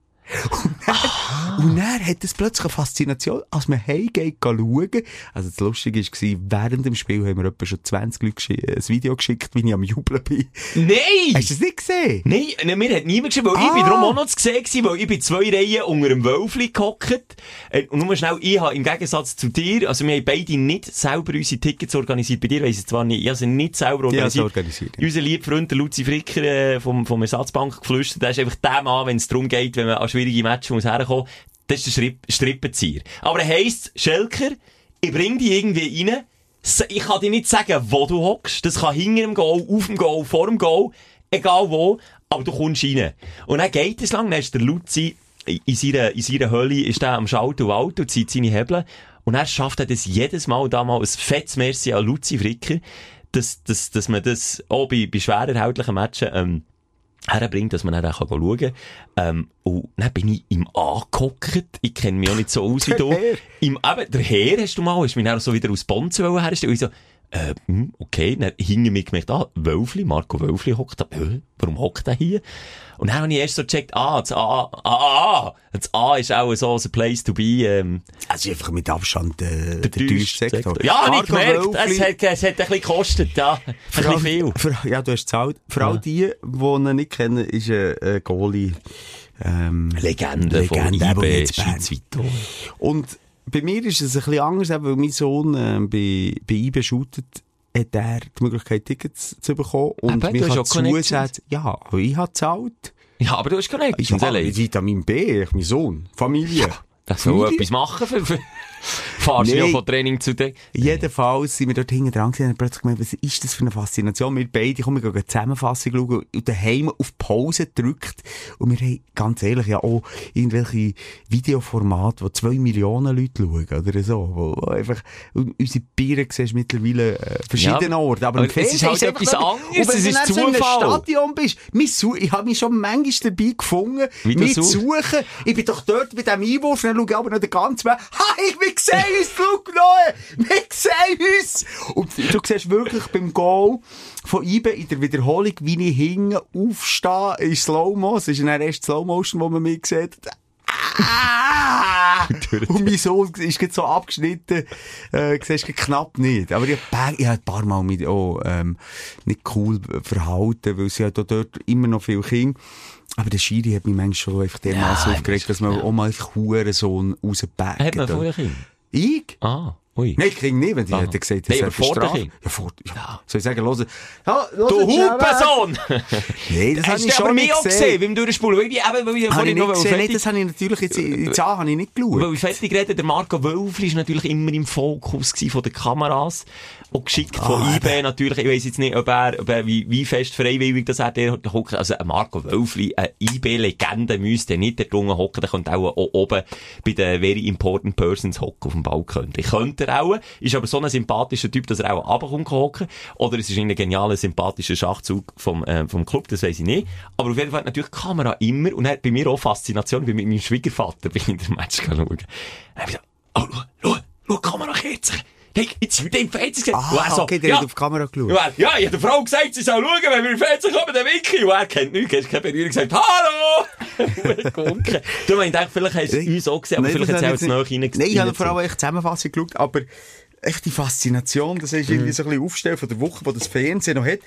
Und dann, und dann hat es plötzlich eine Faszination, als man heimgeht, schauen. Also das Lustige war, während dem Spiel haben wir etwa schon 20 Leute geschi- ein Video geschickt, wie ich am Jubeln bin. Nein! Hast du das nicht gesehen? Nein, ne, mir hat niemand geschrieben, weil ich Ah. bin darum auch noch zu sehen weil ich bin zwei Reihen unter einem Wölfli gehockt. Äh, Und nur schnell, ich habe im Gegensatz zu dir, also wir haben beide nicht selber unsere Tickets organisiert. Bei dir weiss ich zwar nicht, ich habe sie nicht selber Ich habe sie organisiert. organisiert, ja. Unser lieber Freund, der Luzi Fricker, äh, vom, vom Ersatzbank geflüstert, der ist einfach der Mann, wenn es darum geht, wenn man an schwierige Matches muss herkommen, das ist der Strippenzieher. Aber er heisst, Schelker, ich bring dich irgendwie rein, ich kann dir nicht sagen, wo du hockst. Das kann hinter dem Goal, auf dem Goal, vor dem Goal, egal wo. aber du kommst rein. Und dann geht es lang, dann ist der Luzi in seiner, in seiner Hölle, ist der am Schalten und Auto, zieht seine Hebel. Und er schafft er das jedes Mal, da mal ein fettes Merci an Luzi Fricker, dass, dass, dass man das auch bei, bei schwer erhältlichen Matchen, ähm, herbringt, dass man dann auch schauen kann. Ähm, und dann bin ich ihm angehockt. Ich kenne mich auch nicht so aus wie du. Im, eben, der Herr hast du mal, hast mich dann so wieder aus Bonzen wollen herstellen. Und ich so, äh, hm, okay, dann hing mir gemerkt, ah, Wölfli, Marco Wölfli hockt da, äh, warum hockt er hier? Und dann habe ich erst so gecheckt, ah, das A, ah, ah, das A ist auch so ein Place to be, ähm, Also einfach mit Abstand äh, der, teuerste teuerste Sektor. Ja, habe ich gemerkt, Wölfli- es hat, es hat ein bisschen gekostet, ja, ein bisschen viel. Für, ja, du hast gezahlt. Für Ja. all die, die ihn nicht kennen, ist ein äh, Goalie. Ähm, Legende, von Legende, aber IB, schweizweit. Und bei mir ist es ein bisschen anders, weil mein Sohn äh, bei, bei IB shootet, hat er die Möglichkeit, Tickets zu bekommen. Und Eben, auch Connections. zusätzlich, ja, aber ich habe gezahlt. Ja, aber du hast Connections, Ich habe. Vitamin B, ich, mein Sohn, Familie. Das soll etwas machen für, für fahrst du Nee. ja von Training zu Training. Jedenfalls sind wir dort hinten dran gewesen und haben plötzlich gemerkt, was ist das für eine Faszination? Wir beide, kommen wir gehen eine Zusammenfassung schauen und daheim auf Pause gedrückt und wir haben, ganz ehrlich, ja auch irgendwelche Videoformate, wo zwei Millionen Leute schauen oder so, wo, wo einfach, unsere Bieren siehst du mittlerweile äh, verschiedenen Ja, Orten, aber aber im es ist halt etwas anderes, wenn es du ist dann so in einem Zufall. Stadion bist, su- ich habe mich schon manchmal dabei gefunden, du mich zu suchen. Ich bin doch dort bei diesem Einwurf, dann schaue ich aber noch den ganzen Weg. Ha, ich, wir sehen uns, Noe! Wir sehen uns! Und du siehst wirklich beim Goal von IBE in der Wiederholung, wie ich hinten aufstehe in Slow-Mo. Es ist dann erst Slow-Motion, wo man mich sieht. Ah! Und mein Sohn ist gerade so abgeschnitten, äh, siehst du knapp nicht. Aber ich habe hab ein paar Mal mit, oh, ähm, nicht cool verhalten, weil sie hat auch dort immer noch viele Kinder. Aber der Schiri hat mich manchmal schon einfach dermaßen Ja, aufgeregt, dass man ja. auch mal einfach Hurensohn rausbackt. Hat man vorher? Ich? Ah, ui. Nein, ich krieg nicht, wenn die Ah. hätte gesagt, das ist vor Strafe. Ja, vor, ja. Soll ich sagen, hören, ja, hören Du Sie. Hupensohn! Nein, das habe Hast ich du aber schon nicht auch gesehen, gesehen. beim Durchspulen. Weil ich, eben, weil ich vorhin noch gesehen. Nein, das habe ich natürlich jetzt, jetzt an, habe ich nicht geschaut. Weil ich fertig rede, der Marco Wölfli ist natürlich immer im Fokus gewesen von den Kameras. Und geschickt von Ah, IB natürlich. Ich weiss jetzt nicht, ob er, ob er wie, wie fest freiwillig das er dort hockt. Also, ein Marco Wölfli, eine IB-Legende müsste nicht dort drunten hocken. Der könnte auch, auch oben bei den very important persons hocken auf dem Balkon. Ich könnte er auch. Ist aber so ein sympathischer Typ, dass er auch runterkommt hocken. Oder es ist ein genialer, sympathischer Schachzug vom, äh, vom Club. Das weiss ich nicht. Aber auf jeden Fall hat natürlich die Kamera immer, und er hat bei mir auch Faszination, mit meinem Schwiegervater bin ich in den Match schauen. Habe ich gesagt, oh, schau, schau, schau, Kamera sich. Hey, jetzt wird der im Fernsehen gesehen. Er Ah, so, okay, der ja, hat auf die Kamera geschaut. ja, ja, ich habe der Frau gesagt, sie soll schauen, wenn wir im Fernsehen kommen, der Wiki. Und er kennt nichts, er hat keine Berührung gesagt, hallo! Er gewunken. Du meinst, vielleicht hast du es uns auch gesehen, aber Nein, vielleicht hat es auch ich rein Nein, ich habe vor allem echt Zusammenfassung geschaut, aber echt die Faszination, das ist Mhm. irgendwie so ein bisschen Aufstellen von der Woche, wo das Fernsehen noch hat.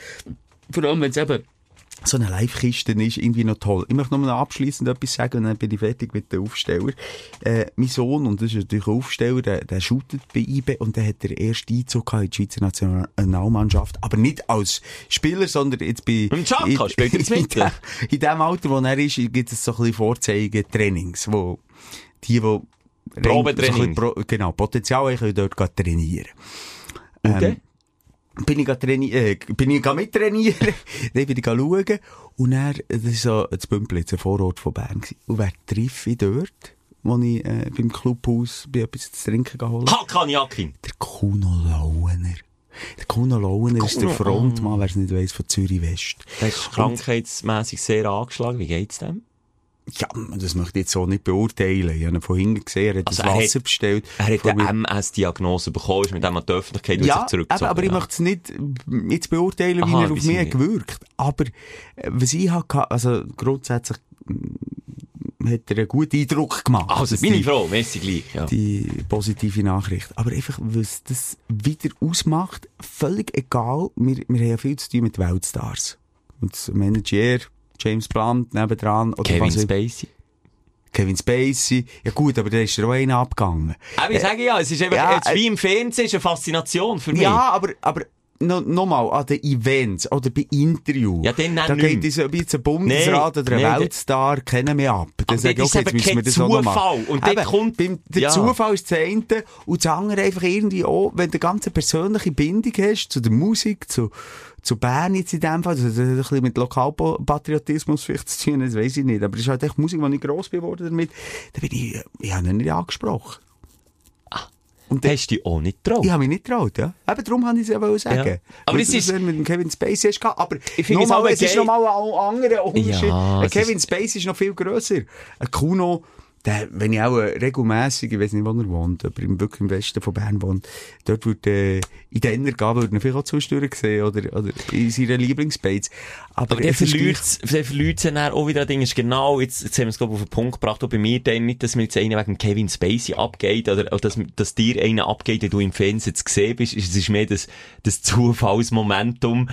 Vor allem, wenn es eben so eine Live-Kiste ist, irgendwie noch toll. Ich möchte noch abschließend etwas sagen und dann bin ich fertig mit den Aufsteller. Äh, mein Sohn, und das ist natürlich ein Aufsteller, der, der shootet bei IB und der hat den ersten Einzug in die Schweizer Nationalmannschaft. Aber nicht als Spieler, sondern jetzt bei... Im Chaka in- spielt er in dem- In dem Alter, wo er ist, gibt es so ein bisschen Vorzeigetrainings, wo die, die Probetraining. so Pro, genau, Potenzial haben, können dort trainieren. Und dann? Bin ich ga traini äh, bin ich ga mittrainieren, dann bin ich ga schauen, und er, das ist so, das Bümplitz, ein Vorort von Bern gewesen. Und wer treffe ich dort, wo ich, äh, beim Clubhaus bei etwas zu trinken geholt Hakan Jakin. Der Kuno Lauener. Der Kuno Lauener ist der Frontmann, wer es nicht weiss, von Zürich West. Der ist krankheitsmässig sehr angeschlagen. Wie geht's dem? Ja, das möchte ich jetzt so nicht beurteilen. Ich habe ihn von hinten gesehen, er hat Also das er Wasser hat- bestellt. Er hat eine MS-Diagnose bekommen, ist mit dem an die Öffentlichkeit Ja, sich zurückgezogen. aber ich ja. möchte es nicht jetzt beurteilen, wie Aha, er wie auf sie mich nicht. gewirkt. Aber äh, was ich hatte, also grundsätzlich mm, hat er einen guten Eindruck gemacht. Also, bin ich froh, merci gleich. Ja. die positive Nachricht. Aber einfach, was das wieder ausmacht, völlig egal. Wir, wir haben ja viel zu tun mit Weltstars. Und das Manager, James Blunt, nebendran. Oder Kevin was auch- Spacey. Kevin Spacey. Ja gut, aber da ist er auch einer abgegangen. Aber ich sage ja, es ist einfach, ja, jetzt wie im Fernsehen, ist eine Faszination für mich. Ja, aber, aber no, nochmal, an den Events oder bei Interviews. Ja, dann Da geht es ein bisschen Bundesrat Nee, oder ein nee, Weltstar, kennen wir ab. Dann sage ich, das ist okay, jetzt müssen wir das auch machen. Zufall. Und dort Eben, kommt- beim, der Ja. Zufall ist das eine und das andere einfach irgendwie auch, wenn du eine ganz persönliche Bindung hast zu der Musik, zu, zu Bern jetzt in dem Fall, das hat ein bisschen mit Lokalpatriotismus vielleicht zu tun, das weiß ich nicht, aber es ist halt echt Musik, wo ich gross geworden damit, da bin ich, ich habe ihn nicht angesprochen. Und dann- Hast du dich auch nicht getraut? ich habe mich nicht getraut, ja. Eben darum habe ich es ja sagen. Ja. Aber es ist- mit dem Kevin Spacey hast gehabt. Aber Ich finde es nochmal, aber es ist nochmal ein anderer Unterschied. Ja, es Kevin Spacey ist noch viel grösser. Ein Kuno, der, wenn ich auch äh, regelmässig, ich weiß nicht, wo er wohnt, aber im, wirklich im Westen von Bern wohnt, dort würde, äh, in den gehen, würde ihn vielleicht auch zwischendurch sehen, oder, oder in seiner Lieblingsbase. Aber, Aber der verliert, der verliert dann auch wieder Ding. Ist genau, jetzt, jetzt haben wir es, glaube ich, auf den Punkt gebracht, auch bei mir, dann nicht, dass mir jetzt einer wegen Kevin Spacey abgeht, oder, oder dass, dass dir einer abgeht, den du im Fernsehen zu sehen bist. Es ist mehr das, das Zufallsmomentum,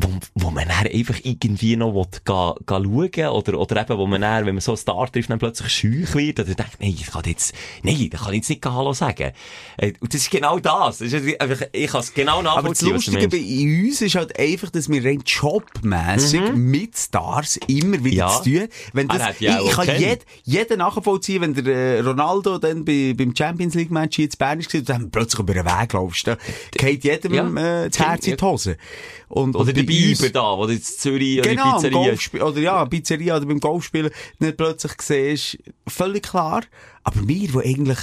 wo, wo man dann einfach irgendwie noch will, ga, ga schauen oder, oder eben, wo man dann, wenn man so einen Star trifft, dann plötzlich schüch wird oder denkt, nein, ich kann jetzt, nein, da kann ich jetzt nicht Hallo sagen. Äh, Und das ist genau das. das ist einfach, ich kann es genau Aber das nachvollziehen, was du Lustige bei uns ist halt einfach, dass wir rein jobmässig mit Stars immer wieder Mhm. Ja. zu tun. Wenn das, Er hat ja ich, ich kann jed, jeden nachvollziehen, wenn der äh, Ronaldo dann bei, beim Champions League Match hier in Bern war und dann plötzlich über den Weg laufst, da geht jedem Ja. äh, das Herz in die Hose. Und, Oder der Biber da, jetzt in Zürich oder Genau, die am Pizzeria oder ja, Pizzeria oder beim Golfspielen nicht plötzlich siehst, völlig klar. Aber wir, wo eigentlich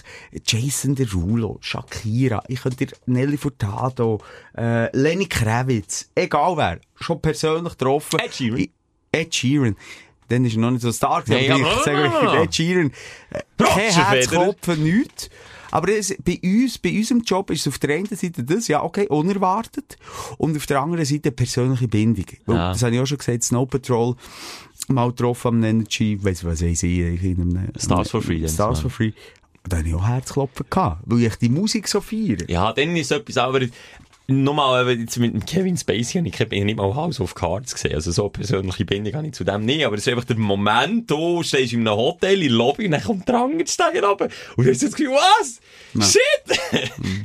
Jason Derulo, Shakira, ich könnte dir Nelly Furtado, äh, Lenny Kravitz, egal wer, schon persönlich getroffen. Ed Sheeran. Ich- Ed Sheeran. Dann ist er noch nicht so stark, Nee, aber ich sage Ed Sheeran, äh, kein Herzklopfen, nichts. Aber es, bei uns, bei unserem Job ist es auf der einen Seite das, ja, okay, unerwartet. Und auf der anderen Seite persönliche Bindung. Weil, Ja. Das habe ich auch schon gesagt, Snow Patrol, mal getroffen am Energy, weiss was ich sehe, in einem, Stars for Free, Stars for Free. Da hatte ich auch Herzklopfen gehabt, weil ich die Musik so feiere. Ja, dann ist etwas, aber nochmal, jetzt mit dem Kevin Spacey habe ich ich nicht mal House of Cards gesehen. Also so persönliche Bindung habe ich zu dem nicht. Aber es ist einfach der Moment, du stehst in einem Hotel in Lobby und dann kommt der Anger steigen runter. Und du hast das Gefühl, was? Shit!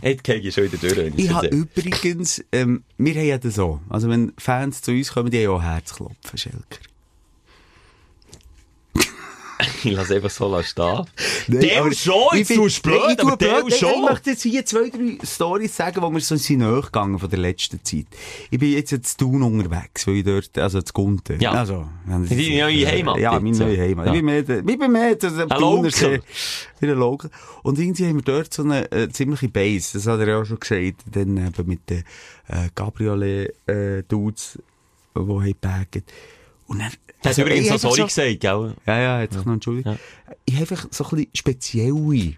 Jetzt kriege ich schon wieder durch. Ich habe übrigens, ähm, wir haben ja das so. Also wenn Fans zu uns kommen, die haben auch Herzklopfen, Schelker. Ich lasse einfach so stehen. Nein, Der aber schon, ich jetzt tust du blöd, aber der blöd. Schon. Ich möchte jetzt hier zwei, drei Storys sagen, wo wir so sind nachgegangen von der letzten Zeit. Ich bin jetzt in Thun unterwegs, weil ich dort, also zu Gunten. Ja. Also, Deine neue Heimat Ja, meine neue. Heimat. Ja. Ich bin mehr, der- ich bin mehr der Ein Thunersee. Local. Wie ein Local. Und irgendwie haben wir dort so eine äh, ziemliche Base, das hat er ja auch schon gesagt, dann eben mit den äh, Gabriele-Dudes, die haben gebaggt. Und dann, Das also, übrigens so einfach sorry gesagt, gell? ja, ja, hat sich noch entschuldigt. Ja. Ich habe einfach so ein bisschen spezielle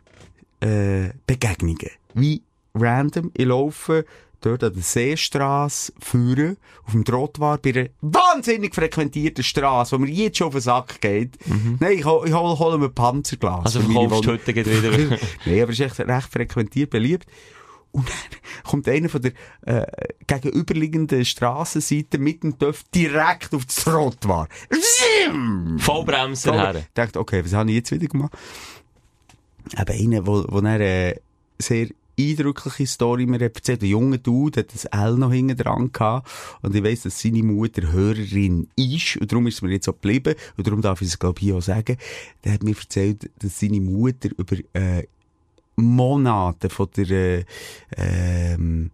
äh, Begegnungen. Wie random, ich laufe dort an der Seestrasse führen, auf dem Trottoir, bei einer wahnsinnig frequentierten Straße, wo mir jetzt schon auf den Sack geht. Nein, ich, hol- ich hole hol mir Panzerglas. Mhm. Also verkaufst du heute wieder. Nein, aber es ist echt recht frequentiert, beliebt. Und dann kommt einer von der äh, gegenüberliegenden Strassenseite mit dem Töff direkt auf das Trottoir. Zim! Vollbremser her. Ich dachte, okay, was habe ich jetzt wieder gemacht? Eben einer, wo, wo er eine sehr eindrückliche Story mir hat erzählt. Ein junger Dude hat das L noch hinten dran gehabt. Und ich weiss, dass seine Mutter Hörerin ist. Und darum ist es mir jetzt so geblieben. Und darum darf ich es, glaube ich, auch sagen. Der hat mir erzählt, dass seine Mutter über, äh, Monate von der, äh, ähm,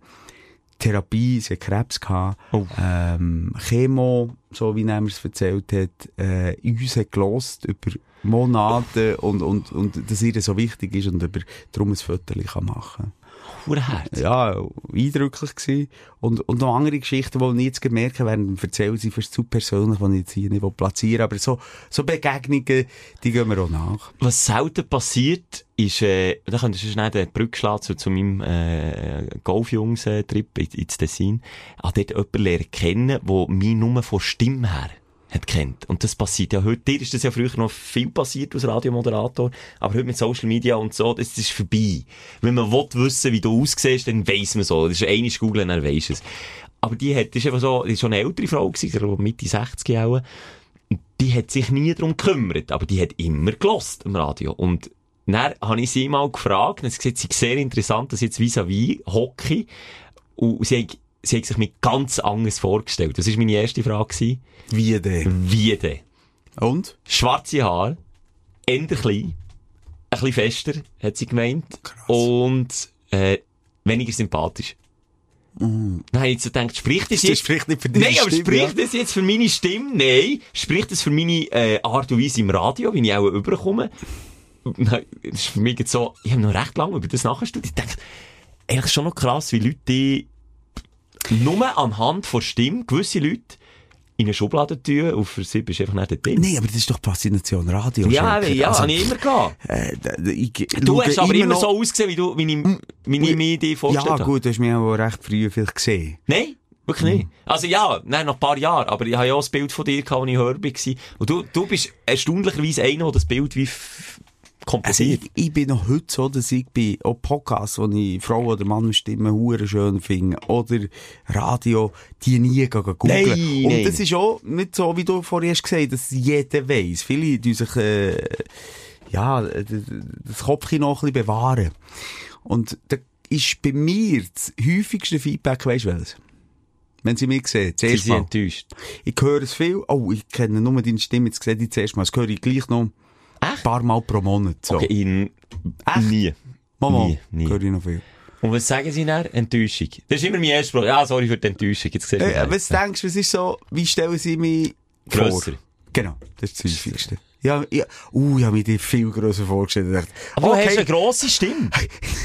Therapie, sie hat Krebs gehabt, Oh. ähm, Chemo, so wie er es erzählt hat, äh, uns hat gelost über Monate und, und, und dass ihr so wichtig ist und über, darum ein Foto kann machen Urherz. Ja, eindrücklich gewesen. Und, und noch andere Geschichten, die ich jetzt gemerkt habe, während dem Erzählen sind fast zu persönlich, die ich jetzt hier nicht platzieren. Aber so, so Begegnungen, die gehen wir auch nach. Was selten passiert, ist, äh, da könntest du schnell den Brücke schlagen zu, zu meinem, äh, Golfjungs-Trip in- ins Tessin. Ah, dort jemanden lernen kennen, der mich nur von Stimme her hat kennt. Und das passiert ja heute. Dir ist das ja früher noch viel passiert als Radiomoderator. Aber heute mit Social Media und so, das ist vorbei. Wenn man will wissen, wie du aussiehst, dann weiss man so. Das ist eine googeln, dann weisst du es. Aber die hat, das ist einfach so, die ist schon eine ältere Frau gewesen, ich Mitte 60 auch. die hat sich nie darum gekümmert, aber die hat immer gelost im Radio. Und dann habe ich sie mal gefragt, und sie gesagt, sie sehr interessant, dass jetzt vis-à-vis Hockey, und sie hat, sie hat sich mir ganz anders vorgestellt. Das war meine erste Frage. gewesen. Wie denn? Wie denn? Und? Schwarze Haare, eher klein, ein bisschen fester, hat sie gemeint, Krass. und äh, weniger sympathisch. Habe ich so gedacht, spricht das Das jetzt... spricht nicht für deine Nein, aber Stimme, spricht ja. das jetzt für meine Stimme? Nein. Spricht das für meine äh, Art und Weise im Radio, wie ich auch überkomme? Nein, das ist für mich jetzt so... Ich habe noch recht lange über das nachgestudiert. Ich denke, eigentlich schon noch krass, wie Leute die nur anhand von Stimme, gewisse Leute, in eine Schublade tun und für sie bist du einfach nicht der Ding. Nein, aber das ist doch Faszination Radio. Ja, Schelker. ja, Also, habe ich immer gehabt. äh, ich, Du hast aber immer, noch- so ausgesehen, wie du, wie ich, wie ich mir die vorgestellt Ja, habe. gut, du hast mich auch recht früh vielleicht gesehen. Nein, wirklich nicht. Also ja, nein, nach ein paar Jahren, aber ich habe ja auch ein Bild von dir gehabt, als ich höher war. Und du, du bist erstaunlicherweise einer, der das Bild wie Also ich, ich bin noch heute so, dass ich bei auch Podcasts, wo ich Frau oder Mann Stimme hure schön finde, oder Radio, die nie googeln. Nein, Und nein. das ist auch nicht so, wie du vorhin hast gesagt, dass jeder weiss. Viele tun sich, äh, ja, das Kopfchen noch ein bisschen bewahren. Und da ist bei mir das häufigste Feedback, weisst du welches? Wenn sie mich sehen, Sie zuerst sind mal. enttäuscht. Ich höre es viel. Oh, ich kenne nur deine Stimme, jetzt sehe ich zuerst mal. Das höre ich gleich noch ein Echt? paar Mal pro Monat. So. Okay, in, Echt? nie. Mama, Nie, nie. höre ich noch viel. Und was sagen sie dann? Enttäuschung. Das ist immer mein erster. Ja, sorry für die Enttäuschung. Jetzt Äh, was denkst du, was ist so, wie stellen sie mich vor? Grösser. Genau, das ist das Häufigste. Ja, ja, uh, ich habe mir die viel grösser vorgestellt. Dachte, Aber du hast eine grosse Stimme.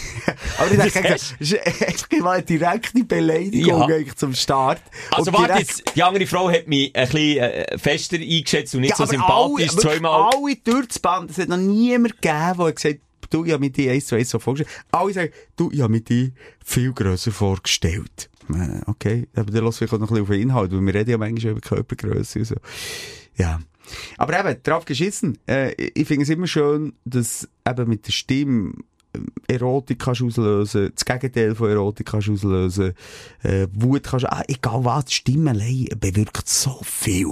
aber ich dachte, Das ist einfach mal eine direkte Beleidigung Ja. zum Start. Also Und warte direkt- jetzt, die andere Frau hat mich ein bisschen äh, fester eingeschätzt und nicht so aber sympathisch. alle, zweimal. Alle durch das Band, es hat noch niemand gegeben, der gesagt hat, du, ich habe mir die eins zu eins so vorgestellt. Alle sagen, du, ich habe mir die viel grösser vorgestellt. Äh, Okay, aber dann lass vielleicht auch noch ein bisschen auf den Inhalt, weil wir reden ja manchmal über Körpergröße und so. Ja. Aber eben, drauf geschissen. Äh, ich- finde es immer schön, dass eben mit der Stimme ähm, Erotik kannst auslösen, das Gegenteil von Erotik kannst auslösen, äh, Wut kannst ah, egal was, die Stimme allein bewirkt so viel.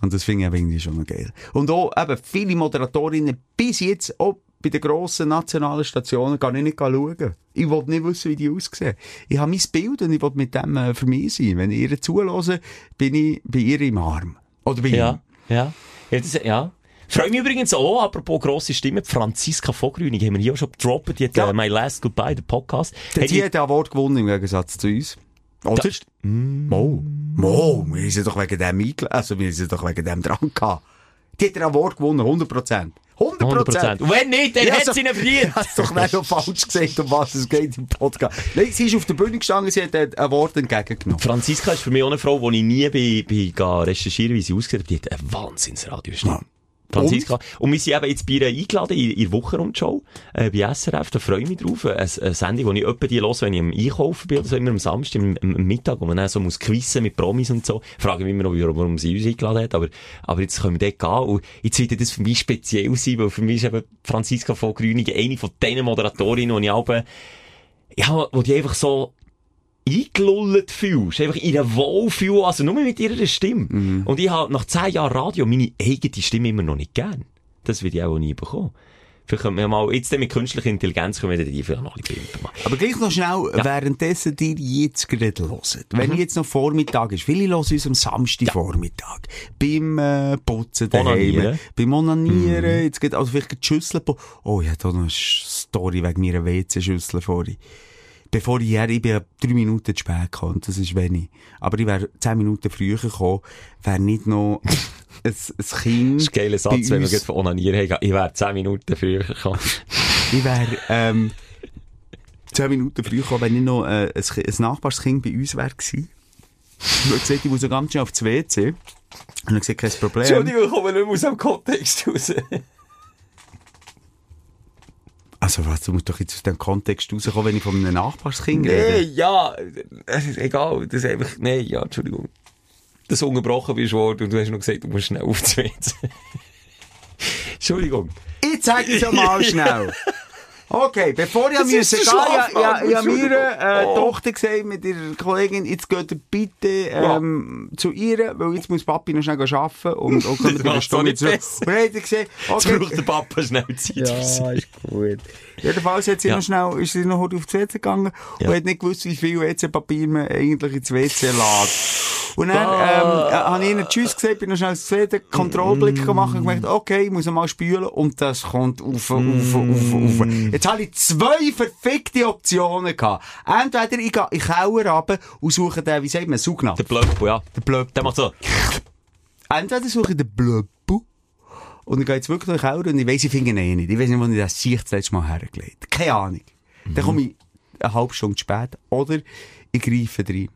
Und das finde ich irgendwie schon noch geil. Und auch eben viele Moderatorinnen bis jetzt, auch bei den grossen nationalen Stationen, kann ich nicht schauen. Ich will nicht wissen, wie die aussehen. Ich habe mein Bild und ich will mit dem äh, für mich sein. Wenn ich ihr zuhöre, bin ich bei ihr im Arm. Oder bei ihm. Ja, ja. Ja, das, ja. Freue mich übrigens auch, apropos grosse Stimme, die Franziska Vogrünig haben wir hier auch schon gedroppt, die hat Ja. äh, My Last Goodbye, der Podcast. Der Hat die hat den Award gewonnen im Gegensatz zu uns. Oder? Mo. Mo. Wir sind doch wegen dem eingeladen. Also, wir sind doch wegen dem dran gehabt. Die hat den Award gewonnen, 100 Prozent. 100 100%. Und wenn nicht, dann Ja, hat sie ihn verdient. Hast doch nicht noch falsch gesagt, um was es geht im Podcast. Nein, sie ist auf der Bühne gestanden, sie hat den Award entgegengenommen. Franziska ist für mich auch eine Frau, die ich nie bei, bei recherchieren wie sie aussieht. Die hat eine Wahnsinnsradiostimme. Ja. Franziska. Und? wir sind eben jetzt bei ihr eingeladen in, in der Wochenrundschau, äh, bei SRF. Da freue ich mich drauf. Eine, eine Sendung, die ich etwa die höre, wenn ich am Einkaufen bin, oder so, immer am Samstag, am, am, Mittag, wo man dann so muss quizzen mit Promis und so. Frage mich immer noch, warum sie uns eingeladen hat. Aber, aber jetzt können wir dort gehen. Und jetzt wird das für mich speziell sein, weil für mich ist eben Franziska von Grünigen eine von diesen Moderatorinnen, die ich auch, ja, wo die einfach so, eingelullt fühlst, einfach in einer Wohlfühl, also nur mit ihrer Stimme. Und ich habe nach zehn Jahren Radio meine eigene Stimme immer noch nicht gern. Das würde ich auch nie bekommen. Vielleicht können wir mal, jetzt mit künstlicher Intelligenz können wir die vielleicht noch ein bisschen machen. Aber gleich noch schnell, währenddessen dir jetzt gerade hört. Wenn jetzt noch Vormittag ist, viele hören uns am Samstagvormittag. Beim äh, Putzen daheim, beim Onanieren, jetzt geht also vielleicht die Schüssel... Oh, ich hatte noch eine Story wegen meiner WC-Schüssel vorhin. Bevor ich her, ich bin drei Minuten zu spät gekommen, das ist wenig. Aber ich wäre zehn Minuten früher gekommen, wäre nicht noch ein, ein Kind... Das ist ein geiler Satz, wenn wir gerade von Onanieren haben. Ich wäre zehn Minuten früher gekommen. Ich wäre, ähm, zehn Minuten früher gekommen, wenn nicht noch äh, ein, ein Nachbarskind bei uns wäre gewesen. Ich habe gesagt, ich muss so ganz schnell aufs WC. Und er gesagt, kein Problem. Entschuldigung, kommen wir nicht mehr aus dem Kontext raus. Also was, du musst doch jetzt aus dem Kontext rauskommen, wenn ich von einem Nachbarskind Nee, rede. ja, es ist egal, das ist einfach, nee, ja, Entschuldigung. Dass du unterbrochen bist worden und du hast noch gesagt, du musst schnell auf die WC. Entschuldigung. Ich es mal schnell. Okay, bevor ich mir ja, ja, ja, mir äh, Oh. Tochter gesagt mit ihrer Kollegin, jetzt geht ihr bitte ähm, zu ihr, weil jetzt muss Papi noch schnell arbeiten und, und kommt Das eine Stunde zurück. Und dann hat gesagt, Jetzt okay, braucht der Papa schnell Zeit. Ja, ist gut. Jedenfalls hat sie Ja. noch schnell, ist sie noch heute aufs WC gegangen Ja. und hat nicht gewusst, wie viel WC-Papier man eigentlich ins WC lädt. Und dann, ähm, äh, habe ich ihnen Tschüss gesagt, bin noch schnell den Kontrollblick gemacht und gemerkt, okay, ich muss mal spülen und das kommt auf, auf, auf, auf. Jetzt habe ich zwei verfickte Optionen gehabt. Entweder ich gehe in den Keller runter und suche den, wie sagt man, Saugnapf. Der Blöcko, ja. Der Blöcko. Der macht so. Entweder suche ich den Blöppu und ich gehe jetzt wirklich in den Keller und ich weiss, ich finde ihn eh nicht. Ich weiss nicht, wo ich das Sicht das letzte Mal hergelegt Keine Ahnung. Dann komme ich eine halbe Stunde spät oder ich greife rein.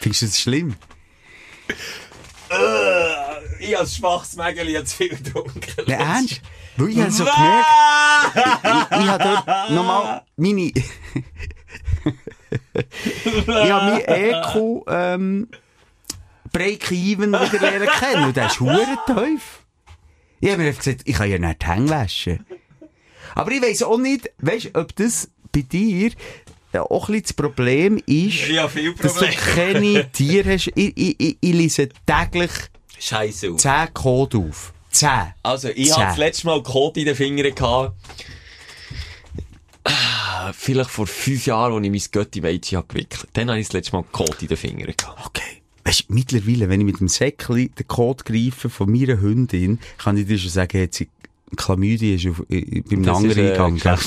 Findest du das schlimm? Ich als schwaches Mägeli jetzt viel getrunken. Nein, ernst? Weil ich habe so gemerkt, ich, ich habe dort nochmal meine, ich habe mein EQ, ähm, Break-Even wieder lernen kennen. Und der ist hure tief. Ich habe mir einfach gesagt, ich kann ja nicht die Hänge waschen. Aber ich weiss auch nicht, weisst, ob das bei dir äh, auch ein das Problem ist, Ja, dass du keine Tiere hast. Ich, ich, ich, ich lese täglich Scheiße. 10 Code auf. 10. Also, ich hatte das letzte Mal Code in den Fingern gehabt. Ah, Vielleicht vor fünf Jahren, als ich mein Götti-Mädchen habe gewickelt Dann habe ich das letzte Mal Code in den Fingern gehabt. Okay. Weißt du, mittlerweile, wenn ich mit dem Säckchen den Code greife von meiner Hündin, kann ich dir schon sagen, hat sie Chlamydie ist auf, äh, beim Das ist, anderen äh, Eingang.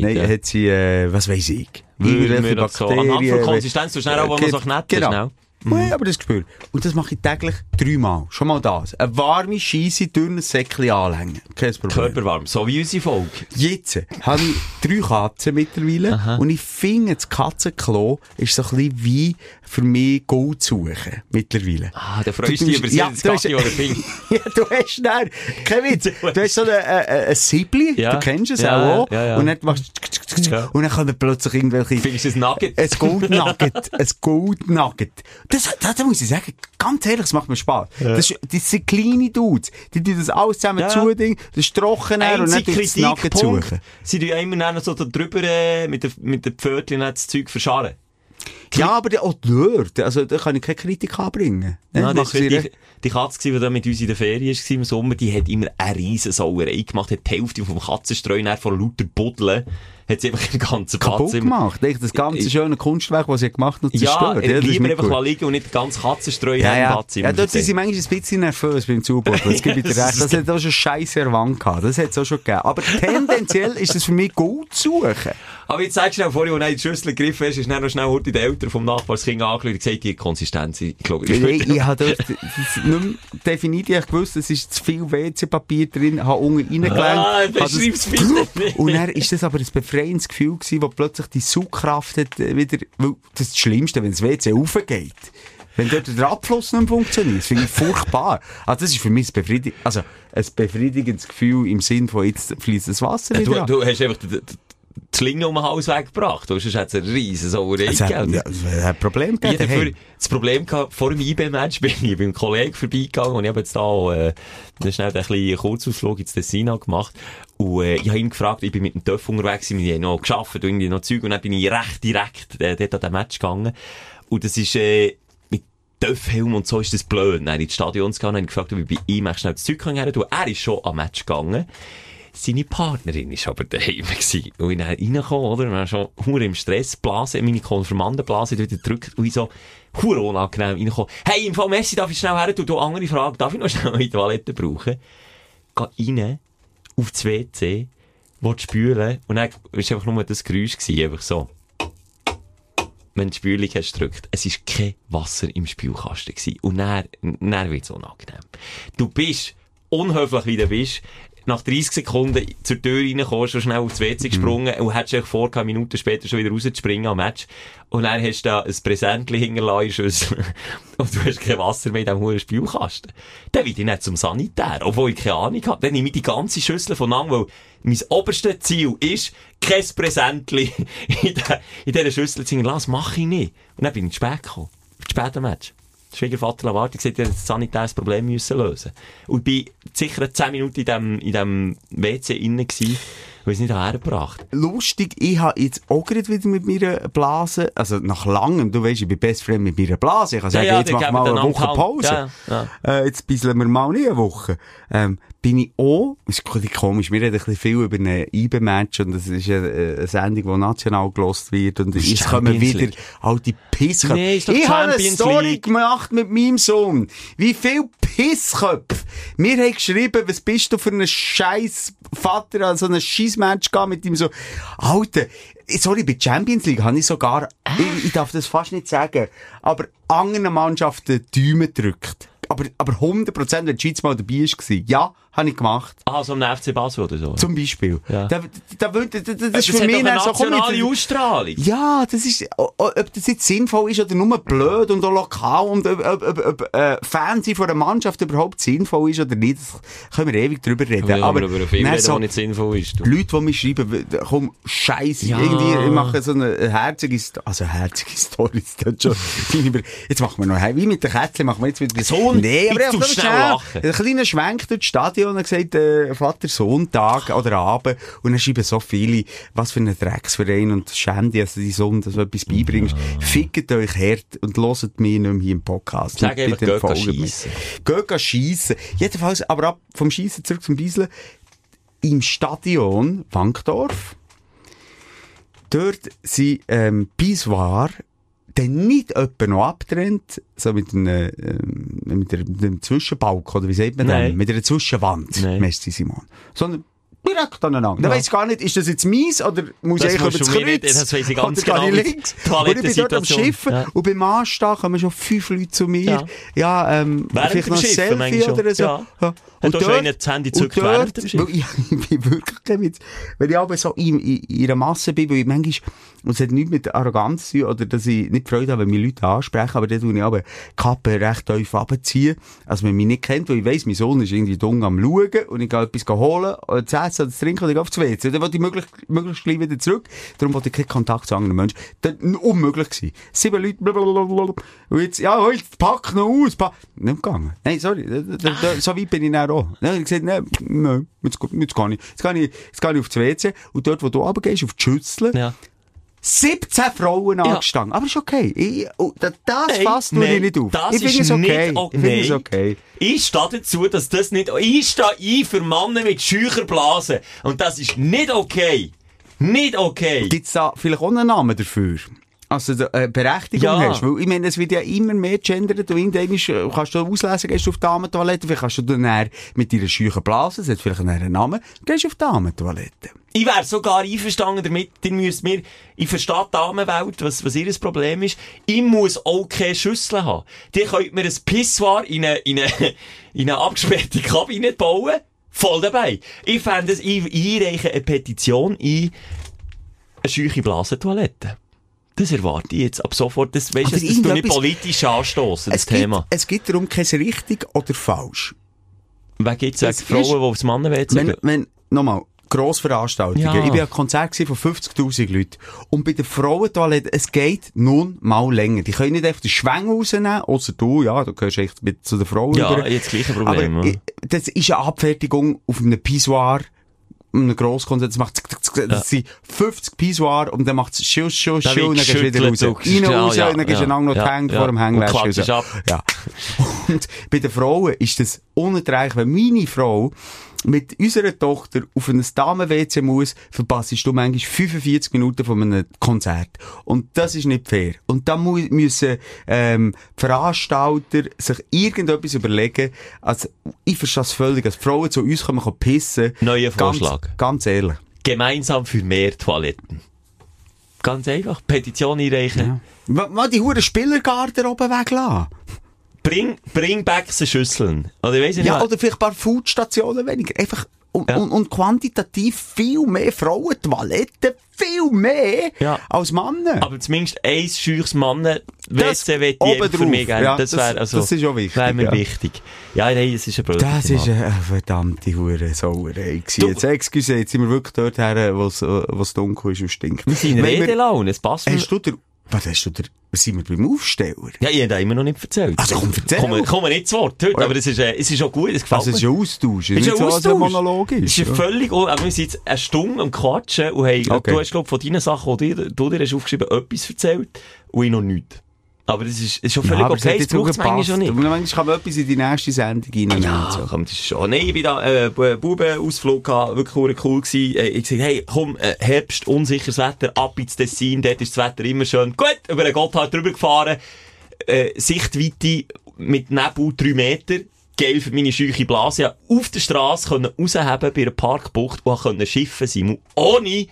Nein, ja. hat sie, äh, was weiss ich. Irgendwelche oder so. Anhand von Konsistenz, du schnell Ge- noch so kneten, Genau. schnell. Nein, aber das Gespür. Und das mache ich täglich dreimal. Schon mal das. Eine warme Scheisse durch ein Säckchen anlängen. Kein Problem. Körperwarm. So wie unsere Folge. Jetzt habe ich drei Katzen mittlerweile und ich finde, das Katzenklo ist so ein bisschen wie für mich Gold suchen. Mittlerweile. Ah, da freust du dich über ja, das Gatti oder Ping. ja, du hast dann, kein Witz, du hast so ein, ein, ein Siebli, Ja. du kennst es Ja, auch, ja, und dann machst du, Ja. und dann kommen plötzlich irgendwelche, Findest du das Nugget? ein Gold Nugget, ein Gold Nugget. Das, das, das muss ich sagen, ganz ehrlich, das macht mir Spaß. Das, ist- das sind kleine Dudes, die tun das alles zusammen Ja. zudingen, das ist trocken und das Nugget Kritikpunkt, suchen. sie tun ja immer dann so da drüber äh, mit den mit den Pfötchen das Zeug verscharren. Ja, aber der- auch dort, also da kann ich keine Kritik anbringen. Ja, Dann das recht- die, die Katze, die da mit uns in der Ferien war im Sommer, die hat immer eine riesen Sauerei gemacht, hat die Hälfte vom Katzenstreu von lauter Buddeln, hat sie einfach im ganzen kaputt Platz immer... gemacht. Echt, Das ganze Ich- schöne Kunstwerk, das sie gemacht hat, Ja, zerstört. ist lieber einfach gut. liegen und nicht den ganzen Katzenstreu Ja, im ja. Badzimmer ja, dort sind sie manchmal ein bisschen nervös beim Zubuddeln. Das gebe ich dir recht. Das hat auch schon scheisse erwandt gehabt. Das hat es auch schon gegeben. Aber tendenziell ist es für mich gut zu suchen. Aber jetzt sagst du schnell, vorhin, als du die Schüssel gegriffen hast, ist dann noch schnell heute die Eltern vom Nachbarskind angeschaut und gesagt, die Konsistenz, ich glaube, Ich, ich, ich habe dort das nicht mehr definiert. Ich gewusst, es ist zu viel WC-Papier drin, habe unten reingelenkt. Ah, das- bitte nicht. Und dann ist das aber ein befreiendes Gefühl gewesen, wo plötzlich die Saugkraft hat, äh, wieder, weil das ist das Schlimmste, wenn das WC aufgeht. Wenn dort der Abfluss nicht funktioniert, das finde ich furchtbar. Also das ist für mich ein, befriedig also ein befriedigendes Gefühl im Sinn von jetzt fließt das Wasser wieder Du, du hast einfach die, die Schlinge um den Hals weggebracht, du sonst hat es eine riesen Sauerei Es hat, gegeben. ja, es hat ein Problem Ich gegeben. hatte dafür das Problem gehabt, vor dem IB-Match bin ich beim Kollegen vorbeigegangen und ich habe jetzt da, äh, schnell einen kleinen Kurzausflug ins Tessin gemacht. Und, äh, ich habe ihn gefragt, ich bin mit dem Töff unterwegs, wir haben noch geschafft und irgendwie noch Zeug und dann bin ich recht direkt, äh, dort an den Match gegangen. Und das ist, äh, mit Töffhelm und so ist das blöd. Dann ins Stadion zu gehen, dann habe ich gefragt, ob ich bei ihm schnell das Zeug her. Er ist schon am Match gegangen. Seine Partnerin war aber daheim gewesen. Und ich dann reingekommen, oder? Und dann schon hure im Stress, Blase, meine Konfirmandenblase wieder gedrückt und ich so, hure unangenehm reingekommen. Hey, im Fall Messi, darf ich schnell her tun? Du, andere Frage, darf ich noch schnell in die Toilette brauchen? Geh rein, auf das WC, will spülen, und dann war einfach nur das Geräusch gewesen, einfach so. Wenn du die Spülung hast gedrückt, es war kein Wasser im Spülkasten gewesen. Und dann, dann wird's unangenehm. Du bist, unhöflich wie du bist, nach 30 Sekunden zur Tür reingekommen, schon schnell aufs WC gesprungen und hättest dich vor, keine Minuten später schon wieder rauszuspringen am Match. Und dann hast du da ein Präsentchen hinterlassen und du hast kein Wasser mehr in diesem hohen Spülkasten. Dann will ich nicht zum Sanitär, obwohl ich keine Ahnung habe. Dann nehme ich die ganze Schüssel von an, weil mein oberstes Ziel ist, kein Präsentchen in, dieser Schüssel zu lassen. Das mache ich nicht. Und dann bin ich zu spät gekommen. Zu spät am Match. Schwiegervater wartet, gesagt, er hat das sanitäres Problem müssen lösen. Und ich bin sicher 10 Minuten in dem, in dem WC innen gewesen. Weil es nicht hergebracht lustig, ich habe jetzt auch gerade wieder mit meiner Blase, also nach langem, du weißt, ich bin best friend mit meiner Blase, ich kann sagen, ja, jetzt die mach geben mal dann eine Woche Hand. Pause. Ja, Äh, jetzt bisseln wir mal nicht eine Woche. Ähm, bin ich auch, das ist komisch, wir reden ein bisschen viel über ein IBE-Match und das ist eine, eine Sendung, die national gelost wird und es kommen Champions wieder die Pissköpfe. Nee, ich habe eine Champions Story League. gemacht mit meinem Sohn. Wie viel Pissköpfe. Wir haben geschrieben, was bist du für ein scheiß Vater an so ein Scheissmatch gehen mit ihm so, Alter, sorry, bei Champions League habe ich sogar, ich, ich darf das fast nicht sagen, aber anderen Mannschaften Däumen gedrückt. Aber, aber 100% wenn die Schweiz mal dabei war. Ja, habe ich gemacht. Ah, so am FC Basel oder so. Zum Beispiel. Ja. Da, da, da, da, das das ist für mich eine so, nationale Ausstrahlung. ja, das ist, ob das jetzt sinnvoll ist oder nur blöd und auch lokal und ob, ob, ob, ob äh, Fernsehen von einer Mannschaft überhaupt sinnvoll ist oder nicht, das können wir ewig drüber reden. Ja, aber über dann reden, so, nicht sinnvoll ist. Du. Leute, die mir schreiben, komm, scheiße, Ja. irgendwie, ich mache so eine herzige, also herzige Story, das schon, jetzt machen wir noch, wie mit den Kätzchen, machen wir jetzt wieder So nee, aber ich schnell, lachen. ein kleiner Schwenk durch das Stadion und gesagt, äh, Vater, Sohn, Tag oder Abend. Und dann schreiben so viele, was für ein Drecksverein und Schände, also die Sohn, dass du etwas beibringst. Fickt euch hart und hört mich nicht mehr hier im Podcast. Sag einfach, geht schiessen. Geht schiessen. Jedenfalls, aber ab vom Schiessen zurück zum Beiseln. Im Stadion Wankdorf, dort sind ähm, Pissoir dann nicht etwa noch abtrennt, so mit einem, ähm, mit einem Zwischenbalk, oder wie sagt man Nein. das? Mit einer Zwischenwand, Nein. Messi Simon. Sondern direkt aneinander. Da weiss ich gar nicht, ist das jetzt mies, oder muss Das ich über das mir nicht- Kreuz? das weiss ich ganz genau, ich links? Und ich bin dort am. Schiffen, Ja. und beim Anstehen kommen schon fünf Leute zu mir. Ja. Ja, ähm, Während vielleicht noch ein Schiffen Selfie oder so. schon. Ja. Hat auch schon einer das Handy und dort, während dem Schiff. ich, ich bin wirklich. Wenn ich aber so in, in, in einer Masse bin, weil ich manchmal, und es hat nichts mit Arroganz zu tun, oder dass ich nicht Freude habe, wenn mich Leute ansprechen, aber dann tue ich aber Kappe recht tief runterziehen, als man mich nicht kennt, weil ich weiss, mein Sohn ist irgendwie dumm am Schauen, und ich gehe etwas holen, zu essen oder zu trinken, und ich gehe aufs WC. Dann wollte ich möglichst, möglichst gleich wieder zurück. Darum wollte ich keinen Kontakt zu anderen Menschen. Das war unmöglich. Gewesen. Sieben Leute, blablabla. Und jetzt, ja, halt, pack noch aus. Pack. Nicht gegangen. Nein, sorry. So weit bin ich dann auch. Dann habe ich gesagt, nein, nein, jetzt, jetzt kann ich, jetzt kann ich, jetzt kann ich aufs WC. Und dort, wo du runtergehst, auf die Schüssel, Ja. 17 Frauen Ja. angestanden. Aber ist okay. Ich, oh, das Nein, fasst nein, ich nicht auf. Das ich ist okay. nicht okay. Ich finde es okay. Ich stehe dazu, dass das nicht, ich stehe ein für Männer mit scheucher Blase. Und das ist nicht okay. Nicht okay. Gibt es da vielleicht auch einen Namen dafür? Also, du eine Berechtigung Ja. hast. Weil, ich meine, es wird ja immer mehr gendert. Irgendwann ist, äh, kannst du auslesen, gehst du auf die Damentoilette, vielleicht kannst du dann mit deiner scheuchen Blase, das hat vielleicht einen Namen, gehst auf die Damentoilette. Ich wäre sogar einverstanden damit, ihr müsst mir, ich verstehe die Damenwelt, was, was ihr Problem ist. Ich muss auch keine Schüssel haben. Die könnt mir ein Pissoir in eine, in eine, in eine abgesperrte Kabine bauen. Voll dabei. Ich fände es, ich, ich reiche eine Petition ein, eine scheuche Blasentoilette. Das erwarte ich jetzt ab sofort. Das, weißt, das, das ich irgendetwas- politisch anstoßen, das Thema. Gibt, es gibt darum kein richtig oder falsch. Wer gibt es Frauen, die aufs Mannenwesen Wenn, wenn, nochmal, Grossveranstaltungen. Ja. Ich bin an Konzert von 50.000 Leuten. Und bei den Frauentoiletten, es geht nun mal länger. Die können nicht einfach den Schwung rausnehmen, außer du, ja, du gehörst echt mit zu den Frauen Ja, über. jetzt gleiche Problem, Aber ja. das ist eine Abfertigung auf einem Pissoir, einem Grosskonzert, macht, das sind 50 Pissoir, und dann macht Schuss, Da Schuss, und dann gehst du wieder raus. Rein, ja, raus, ja, dann gehst du ja, noch ja, Hände ja. vor dem ab. Ja. Und bei den Frauen ist das unerträglich, wenn meine Frau mit unserer Tochter auf ein Damen-WC muss, verpasst du manchmal 45 Minuten von einem Konzert. Und das ist nicht fair. Und da mu müssen ähm, Veranstalter sich irgendetwas überlegen. Also, ich verstehe es völlig, dass Frauen zu uns kommen, können pissen. Neuer Ganz- Vorschlag. Ganz ehrlich. Gemeinsam für mehr Toiletten. Ganz einfach. Petition einreichen. Ja. Mal die hure Spielergarderobe weglassen. Bring, bring back die Schüsseln. Oder weiss ich Ja, nicht. oder vielleicht ein paar Foodstationen weniger. Einfach, und, Ja. und, und quantitativ viel mehr Frauen, Toiletten, viel mehr Ja. als Männer. Aber zumindest ein scheuches Das WC oben einfach für mich gerne. Ja, das das- wäre also, das ist auch wichtig, Wäre mir ja. wichtig. Ja, nein, das ist ein blödes Das ist eine verdammte hure Sauerei gewesen. Jetzt, excuse, jetzt sind wir wirklich dort her, wo es, dunkel ist und stinkt. Wir sind in Redelaune, es passt. Hast du den Was hast du da, sind wir beim Aufsteller? Ja, ich habe das immer noch nicht erzählt. Also komm, erzähl. Komm, komm nicht zu Wort heute, aber es ist, äh, es ist auch gut, es gefällt Also, es ist mir. ein Austausch. Es ist so, ein Austausch. Monolog Es ist. ja. völlig, oh, aber wir sind jetzt eine Stunde am Quatschen und haben, Okay. du hast, glaub, von deinen Sachen, die du, du dir hast aufgeschrieben, etwas erzählt und ich noch nichts. Aber das ist, ist schon völlig Ja, okay, auch braucht es manchmal schon nicht. Und Manchmal kann man etwas in die nächste Sendung reinnehmen. Ja, so. komm, das ist schon. Nein, ich bin da, äh, Bu- Bubenausflug gehabt, wirklich cool, cool gewesen. Äh, ich gesagt, hey, komm, äh, Herbst, unsicheres Wetter, ab ins Tessin, dort ist das Wetter immer schön. Gut, über den Gotthard drüber gefahren, äh, Sichtweite mit Nebel drei Meter. Geil für meine scheuche Blase. Ja, auf der Straße können rausheben bei einer Parkbucht und können schiffen sein. Ohne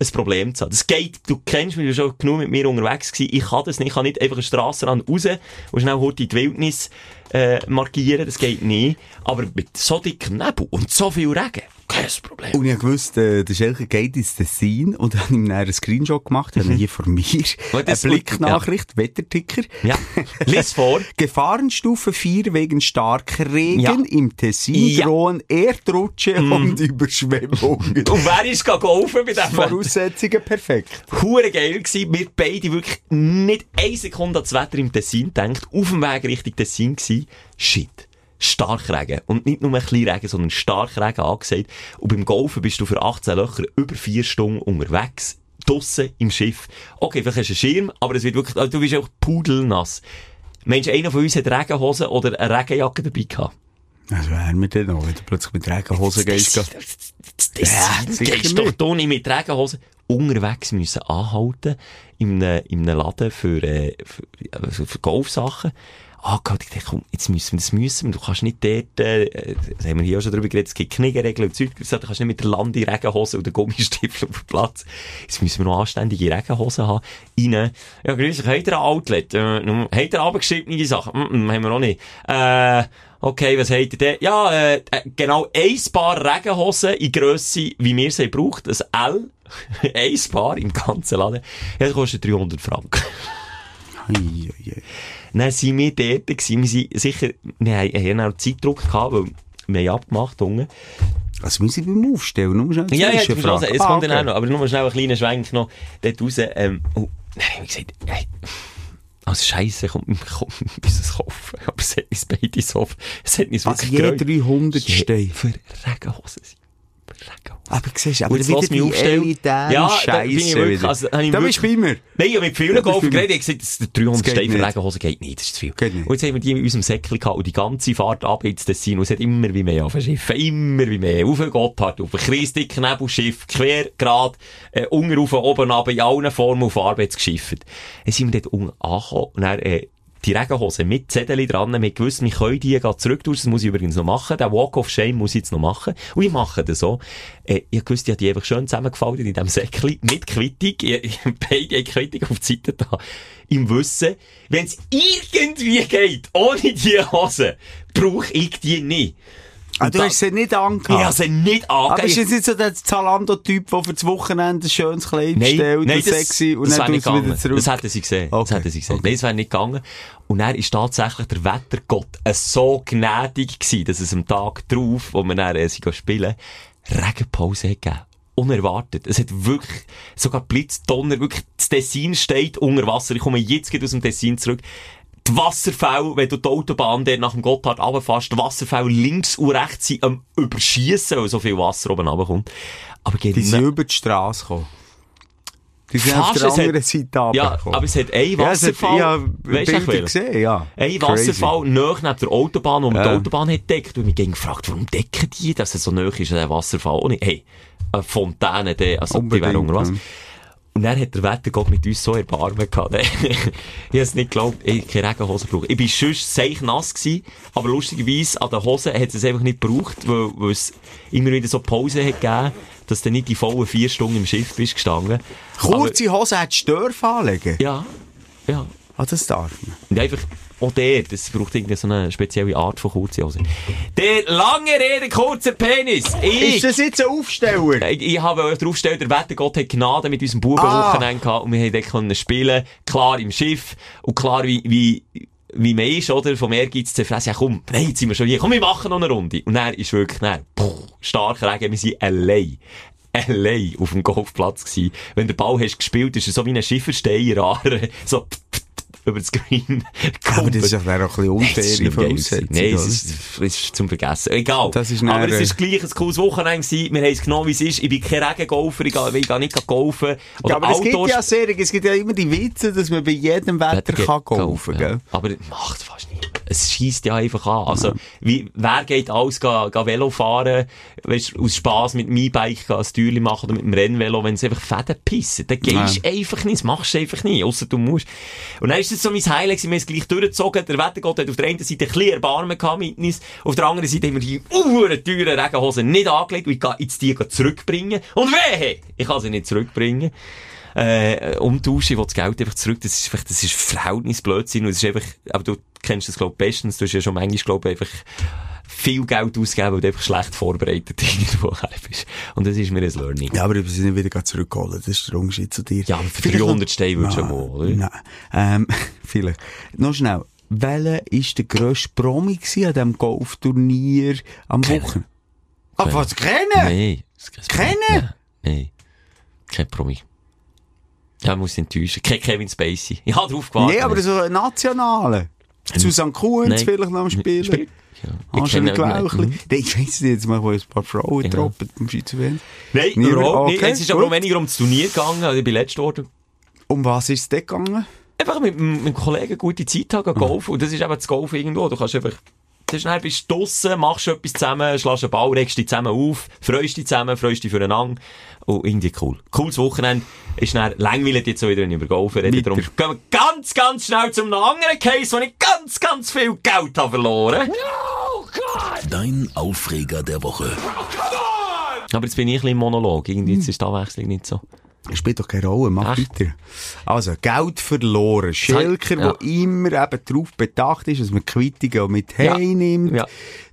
ein Problem zu haben. Das geht, du kennst mich, du bist schon genug mit mir unterwegs gewesen. Ich kann das nicht. Ich kann nicht einfach einen Strassenrand raus und schnell heute in die Wildnis, äh, markieren. Das geht nicht. Aber mit so dickem Nebel und so viel Regen, kein Problem. Und ich gewusst, äh, der Schelker geht ins Tessin und habe ihm dann einen Screenshot gemacht, habe hier vor mir eine Blicknachricht, Wetterticker. Ja. Lies vor. Gefahrenstufe 4 wegen starker Regen Ja. im Tessin Ja. Mm. drohen Erdrutsche und Überschwemmungen. Und wer ist geholfen bei diesem? Voraussetzungen perfekt. Hure geil gewesen. Wir beide wirklich nicht eine Sekunde an das Wetter im Tessin gedacht. Auf dem Weg Richtung Tessin gewesen. Shit. Starkregen. Und nicht nur ein bisschen Regen, sondern Starkregen angesagt. Und beim Golfen bist du für 18 Löcher über vier Stunden unterwegs. Draussen im Schiff. Okay, vielleicht hast du einen Schirm, aber es wird wirklich, also du bist auch pudelnass. Mensch, einer von uns hat Regenhosen oder eine Regenjacke dabei gehabt. Also wären wir denn noch, wenn du plötzlich mit Regenhosen gehst. Das, das, das, Ja, das sicher gehst doch nicht mit Regenhosen unterwegs müssen anhalten in einem, in einem Laden für, äh, für, für Golfsachen. Gott, ich dachte, komm, jetzt müssen wir, das müssen wir. Du kannst nicht dort, äh, das haben wir hier auch schon drüber geredet, es gibt Kniegeregeln und Zeug. Du kannst nicht mit der Landi Regenhose oder Gummistiefeln auf dem Platz. Jetzt müssen wir noch anständige Regenhosen haben. Rein. Ja, grüß euch, habt ihr ein Outlet? Äh, habt ihr abgeschriebene Sachen? Mm -mm, haben wir auch nicht. Äh, Okay, was habt ihr denn? Ja, äh, äh, genau, ein Paar Regenhosen in Grösse, wie wir sie braucht, ein L. ein Paar im ganzen Laden. Ja, das kostet 300 Franken. Ei, ei, ei. Dann sind wir dort gewesen. Wir sind sicher, wir haben, haben auch Zeitdruck gehabt, weil wir haben abgemacht unten. Also müssen wir beim Aufstellen, nur schnell Ja, ja, zum Schluss, es Ah, kommt dann okay. auch noch. Aber nur schnell einen kleinen Schwenk noch dort raus. Ähm, und dann habe ich gesagt, hey, also Scheisse, kommt, kommt, wir müssen es kaufen. Aber es hat uns beide so, es hat uns Also wirklich je gereut. 300 Je- Steine. Für Regenhosen sind. Für Regenhosen. Aber siehst aber wieder die elitäre Ja, da bin Scheisse wirklich- wieder. also, da bist du bei mir. Nein, ich mit vielen Ja, das Golf stimmt. geredet. Ich gesagt, das 300 Das geht Steine. Regenhosen geht nicht, das ist zu viel. Geht. Und jetzt haben wir die in unserem Säckchen gehabt und die ganze Fahrt ab ins Tessin. Und es hat immer wie mehr auf dem Schiff. Immer wie mehr. Auf den Gotthard, auf ein Kreisdick, Nebelschiff, quer, grad, äh, unten rauf, oben runter, in allen Formen auf Arbeit geschifft. Dann sind wir dort unten angekommen und dann, äh, die Regenhose mit Zettel dran, mit gewusst, wir können die gehen zurück tun, das muss ich übrigens noch machen, den Walk of Shame muss ich jetzt noch machen. Und ich mache das so. Äh, ich wusste, ich habe die einfach schön zusammengefaltet in diesem Säckchen, mit Quittung, ich, ich, beide Quittung auf die Seite da, im Wissen, wenn es irgendwie geht, ohne die Hose, brauche ich die nicht. Ah, du hast sie nicht Ich angehabt. habe sie nicht aber ist jetzt nicht so der Zalando-Typ, der für das Wochenende ein schönes Kleid bestellt nein, und das, sexy und das dann nicht wieder zurück? Das hätten sie gesehen. Okay, Das hätten sie gesehen. okay. Nein, das wäre nicht gegangen. Und dann ist tatsächlich der Wettergott äh, so gnädig gewesen, dass es am Tag drauf, wo wir dann äh, spielen, Regenpause hat gegeben. Unerwartet. Es hat wirklich, sogar Blitz, Donner, wirklich, das Tessin steht unter Wasser. Ich komme jetzt aus dem Tessin zurück. Die Wasserfälle, wenn du die Autobahn der nach dem Gotthard runterfährst, die Wasserfälle links und rechts sind am Überschiessen, weil so viel Wasser oben runterkommt. Aber Die sind über die Straße gekommen. Die sind auf Fast, der es hat- anderen Seite Ja, runtergekommen. aber es hat ein Ja, es hat- Wasserfall. welchen? gesehen, ja. Ein. Wasserfall nahe neben der Autobahn, wo man die Ja. Autobahn hat deckt. Und ich ging gefragt, warum decken die, dass es so nahe ist, der Wasserfall? Und ich, hey, eine Fontäne, die, also die wäre Unbedingt, unter was. ja. Und dann hat der Wettergott mit uns so Erbarmen gehabt. ich habe es nicht geglaubt, ich keine Regenhose gebraucht. Ich war sonst seich nass gewesen, aber lustigerweise an den Hosen hat es einfach nicht gebraucht, weil, weil es immer wieder so Pause hat gegeben, dass du nicht die vollen vier Stunden im Schiff bist gestanden. Kurze Hose hat Störf anlegen. Aber, ja, ja. Ah, das darf man. Und einfach, auch der, das braucht irgendwie so eine spezielle Art von kurze Hose. Der lange Rede, kurzer Penis. Ich, Ist das jetzt ein Aufsteller? ich, ich habe euch draufgestellt, der Wettergott hat Gnade mit unserem Bubenwochenende gehabt und wir haben dort können spielen, klar im Schiff und klar wie, wie, wie man ist, oder? Vom Ehrgeiz zu fressen, ja komm, nein, jetzt sind wir schon hier, komm, wir machen noch eine Runde. Und dann ist wirklich, dann, puh, stark Regen, wir sind allein. allein auf dem Golfplatz gewesen. Wenn der Ball hast gespielt, ist er so wie ein Schifferstein so über das Green Aber das ist doch dann auch ein bisschen unfaire Voraussetzung. Nein, es ist, es ist zum Vergessen. Egal. Das ist Aber es ist gleich ein cooles Wochenende gewesen. Wir haben es genommen, wie es ist. Ich bin kein Regengolfer, ich gehe, ich gehe nicht golfen. Oder Ja, aber es gibt ja sehr, es gibt ja immer die Witze, dass man bei jedem Wetter kann golfen ja. kann. Aber macht fast nicht. Es schießt ja einfach an. Also, wie, wer geht alles ga, ga Velo fahren, weißt, aus Spass mit E-Bike ga ein Türchen machen oder mit dem Rennvelo, wenn es einfach Fäden pissen? Dann gehst du einfach nicht, das machst du einfach nicht, ausser du musst. Und dann ist das so mein Highlight, wir haben es gleich durchgezogen, der Wettergott hat auf der einen Seite ein bisschen Erbarmen gehabt mit uns, auf der anderen Seite haben wir die uhren teuren Regenhosen nicht angelegt. Ich gehe jetzt die zurückbringen. Und wehe! Ich kann sie nicht zurückbringen. Äh, umtauschen, wo das Geld einfach zurück, das ist einfach, das ist Verhältnisblödsinn. Und es ist einfach, aber du kennst das, glaub ich, bestens, du hast ja schon manchmal, glaub ich, einfach viel Geld ausgegeben, weil du einfach schlecht vorbereitet irgendwo bist. Und das ist mir ein Learning. Ja, aber ich sie nicht wieder zurückholen. Das ist der Unterschied zu dir. Ja, aber für Vielleicht 300 noch- Steine würdest du Nein, schon mal, oder? Nein. Ähm, vielleicht. Noch schnell. Welcher ist der grösste Promi an diesem Golfturnier am. Wochenende? Ah, Keiner. was, kennen? Nein. Kennen? Nein. Nein. Kein Promi. Ja, muss ich enttäuschen. Kein Kevin Spacey. Ich habe drauf gewartet. Nee, aber so ein nationale. Susanne Kuhns vielleicht noch am Spielen. Spielt? Ja. Kenne- Glauchli. Mhm. Nein, ich weiss nicht, jetzt machen wir ein paar Frauen Ja. droppen beim Schweizer Fernsehen. Nein, Niemand? überhaupt nicht. Okay, Es ist aber gut. weniger um das Turnier gegangen. Also ich bin letztes Jahr Um was ist es dort gegangen? einfach mit, mit einem Kollegen gute Zeit haben, gehen golfen. Und das ist eben das Golfen irgendwo. Du kannst einfach, das ist dann, bist du draussen, machst etwas zusammen, schlägst einen Ball, regst dich zusammen auf, freust dich zusammen, freust dich füreinander. Und irgendwie cool. Cooles Wochenende. Ist dann langweilig jetzt so wieder wenn ich über Golfen rede. Darum gehen wir ganz, ganz schnell zum noch anderen Case, wo ich ganz, ganz viel Geld habe verloren. Dein Aufreger der Woche. Aber jetzt bin ich ein bisschen im Monolog. Irgendwie jetzt ist die Abwechslung nicht so. Spielt doch keine Rolle, mach Echt? weiter. Also, Geld verloren. Schelker, Ja. der immer eben darauf bedacht ist, dass man Quittungen auch mit Ja. heimnimmt. Ja.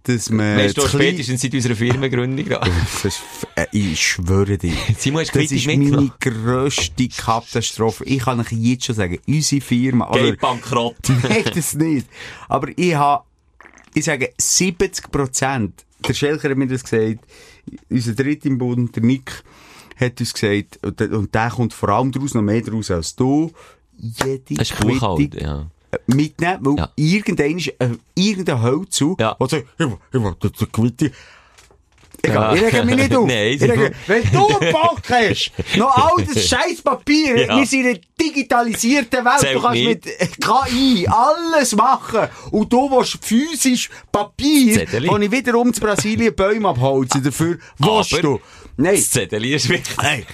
Dass man Weißt du, spätestens seit unserer Firmengründung. da. Das ist, äh, ich schwöre dir. Simon, du Das ist meine grösste Katastrophe. Ich kann euch jetzt schon sagen, unsere Firma, oder, Geht bankrott. Nein, das nicht. Aber ich habe, ich sage, 70 Prozent, der Schelker hat mir das gesagt, unser dritter im Bund, der Nick, hat uns gesagt, und der, und der kommt vor allem daraus, noch mehr daraus als du, jede ist Quittung Buchhaltung, ja. Mitnehmen, weil Ja. irgendein ist, äh, irgendein zu, Ja. der sagt, ich ich will die Quittung. Egal, Ja. ich rege mich nicht auf. Nein, rege, wenn du Bock hast, noch all das scheiß Papier, Ja. wir sind in einer digitalisierten Welt, Zählt du kannst nicht. mit KI alles machen und du willst physisch Papier, Zettel. wo ich wiederum zu Brasilien Bäume abholze, dafür willst Aber- du. Nein, Das Zettel ist wichtig. Hey.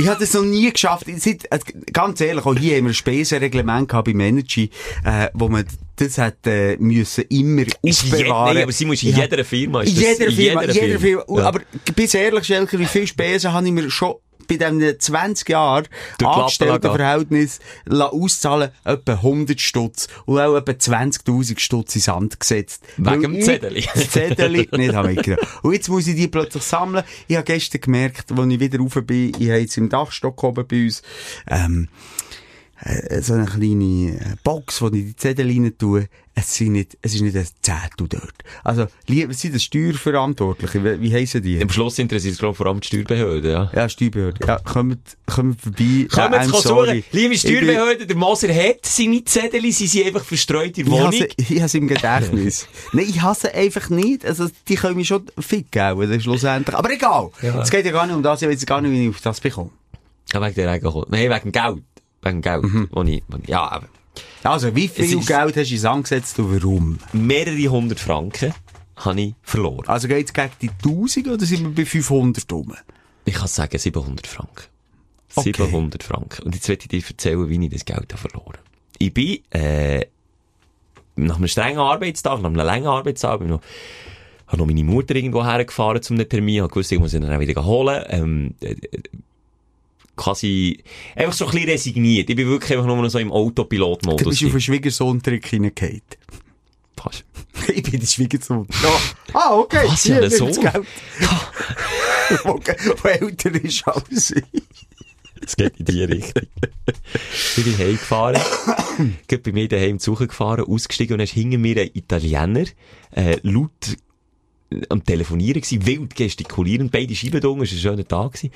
Ich habe das noch nie geschafft. Seit, äh, ganz ehrlich, auch hier haben wir ein Spesenreglement gehabt beim Energy, äh, wo man das hat, äh, müssen immer Ist je- aufbewahren. Nein, aber sie muss in Ja. jeder Firma. In Ist jeder Firma, in jeder Firma. Ja. Aber bis ehrlich, Schelker, wie viel Spesen habe ich mir schon bei diesen 20 Jahren Lappen Angestelltenverhältnis auszahlen? Etwa 100 Stutz. Und auch etwa 20.000 Stutz ins Sand gesetzt. Wegen dem ich Zettel. Das Zettel nicht habe mitgenommen. Und jetzt muss ich die plötzlich sammeln. Ich habe gestern gemerkt, als ich wieder rauf bin, ich habe jetzt im Dachstock oben bei uns, ähm, äh, so eine kleine äh, Box, wo ich die Zettel rein tue. Es, sind nicht, es ist nicht ein Zettel dort. Also, lieber sind das Steuerverantwortliche. Wie, wie heissen die? Am Schluss interessiert es, glaube vor allem die Steuerbehörde, ja. Ja, Steuerbehörde. Ja, kommt, kommt vorbei. Ja, I'm jetzt sorry. suchen? Liebe Steuerbehörde, der Moser hat seine Zettel, sie sind einfach verstreut in der Ich Wohnung. hasse, ich hasse im Gedächtnis. Nein, ich hasse einfach nicht. Also, die können mich schon fit geben, schlussendlich. Aber egal. Es geht ja gar nicht um das. Ich weiß gar nicht, wie ich auf das bekomme. Ja, wegen der Regen Nein, wegen Geld. Wegen Geld. Mhm. Wo ich, wo ich, ja, aber Also, wie viel Es Geld hast du ins angesetzt und warum? mehrere hundert Franken habe ich verloren. Also, geht's gegen die 1000 oder sind wir bei 500 rum? Ich kann sagen, 700 Franken. Okay. 700 Franken. Und jetzt werde ich dir erzählen, wie ich das Geld habe verloren Ich bin, äh, nach einem strengen Arbeitstag, nach einem langen Arbeitstag, bin noch, habe noch meine Mutter irgendwo hergefahren zum Termin, habe gewusst, ich muss sie dann auch wieder holen, ähm, äh, äh, quasi, einfach so ein bisschen resigniert. Ich bin wirklich einfach nur noch so im Du Autopilot-Modus. bist auf einen Schwiegersohn-Trick hineingehauen. Fast. ich bin der Schwiegersohn. Ja. Ah, okay. Was, ja, das Sohn? Wo älter ist als ich. Es geht in die Richtung. ich bin heimgefahren, gerade bei mir daheim zu gefahren, ausgestiegen und dann hinter mir ein Italiener, äh, laut am Telefonieren gewesen, wild gestikulieren, beide Scheiben dunkel, es war ein schöner Tag gewesen.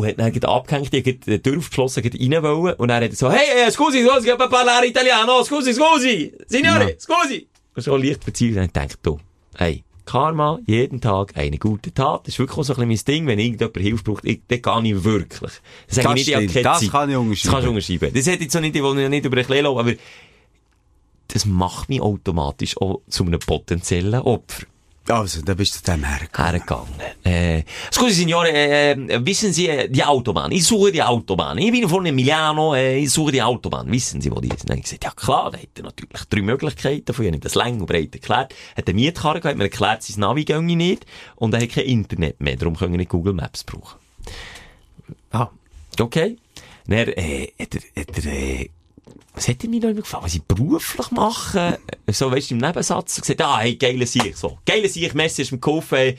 Und hat dann abgehängt, die hat die Tür aufgeschlossen, hat rein wollen, und dann hat er so, hey, eh, scusi, scusi, parlare italiano, scusi, scusi, signore, scusi. Und so leicht beziehungsweise, und dachte, du, hey, Karma, jeden Tag eine gute Tat. Das ist wirklich auch so ein bisschen mein Ding. Wenn irgendjemand Hilfe braucht, ich, dann kann ich wirklich. Das, Das ich nicht, ich Das kann ich unterschreiben. Das kannst du unterschreiben. Das hätte ich so nicht, ich will nicht über ein bisschen laufen, aber das macht mich automatisch auch zu einem potenziellen Opfer Also, da bist du dem hergekommen. hergegangen. Äh, scusi signore, äh, äh, wissen Sie äh, die Autobahn? Ich suche die Autobahn. Ich bin von Milano, äh, ich suche die Autobahn. Wissen Sie, wo die ist? Dann habe ich gesagt, ja klar, da hätte er natürlich drei Möglichkeiten. Von ich habe das lang und breit erklärt. Hat eine Mietkarte gehabt, hat mir erklärt, sein Navi ginge nicht. Und er hat kein Internet mehr, darum können wir nicht Google Maps brauchen. Ah, okay. Dann, äh, hat er, hat er, äh, was hat er mir noch immer gefallen? Was ich beruflich mache? So, weißt du, im Nebensatz gesagt, ah, hey, geile Sieg, so. Geile Sieg, Messi ist mir geholfen, hey,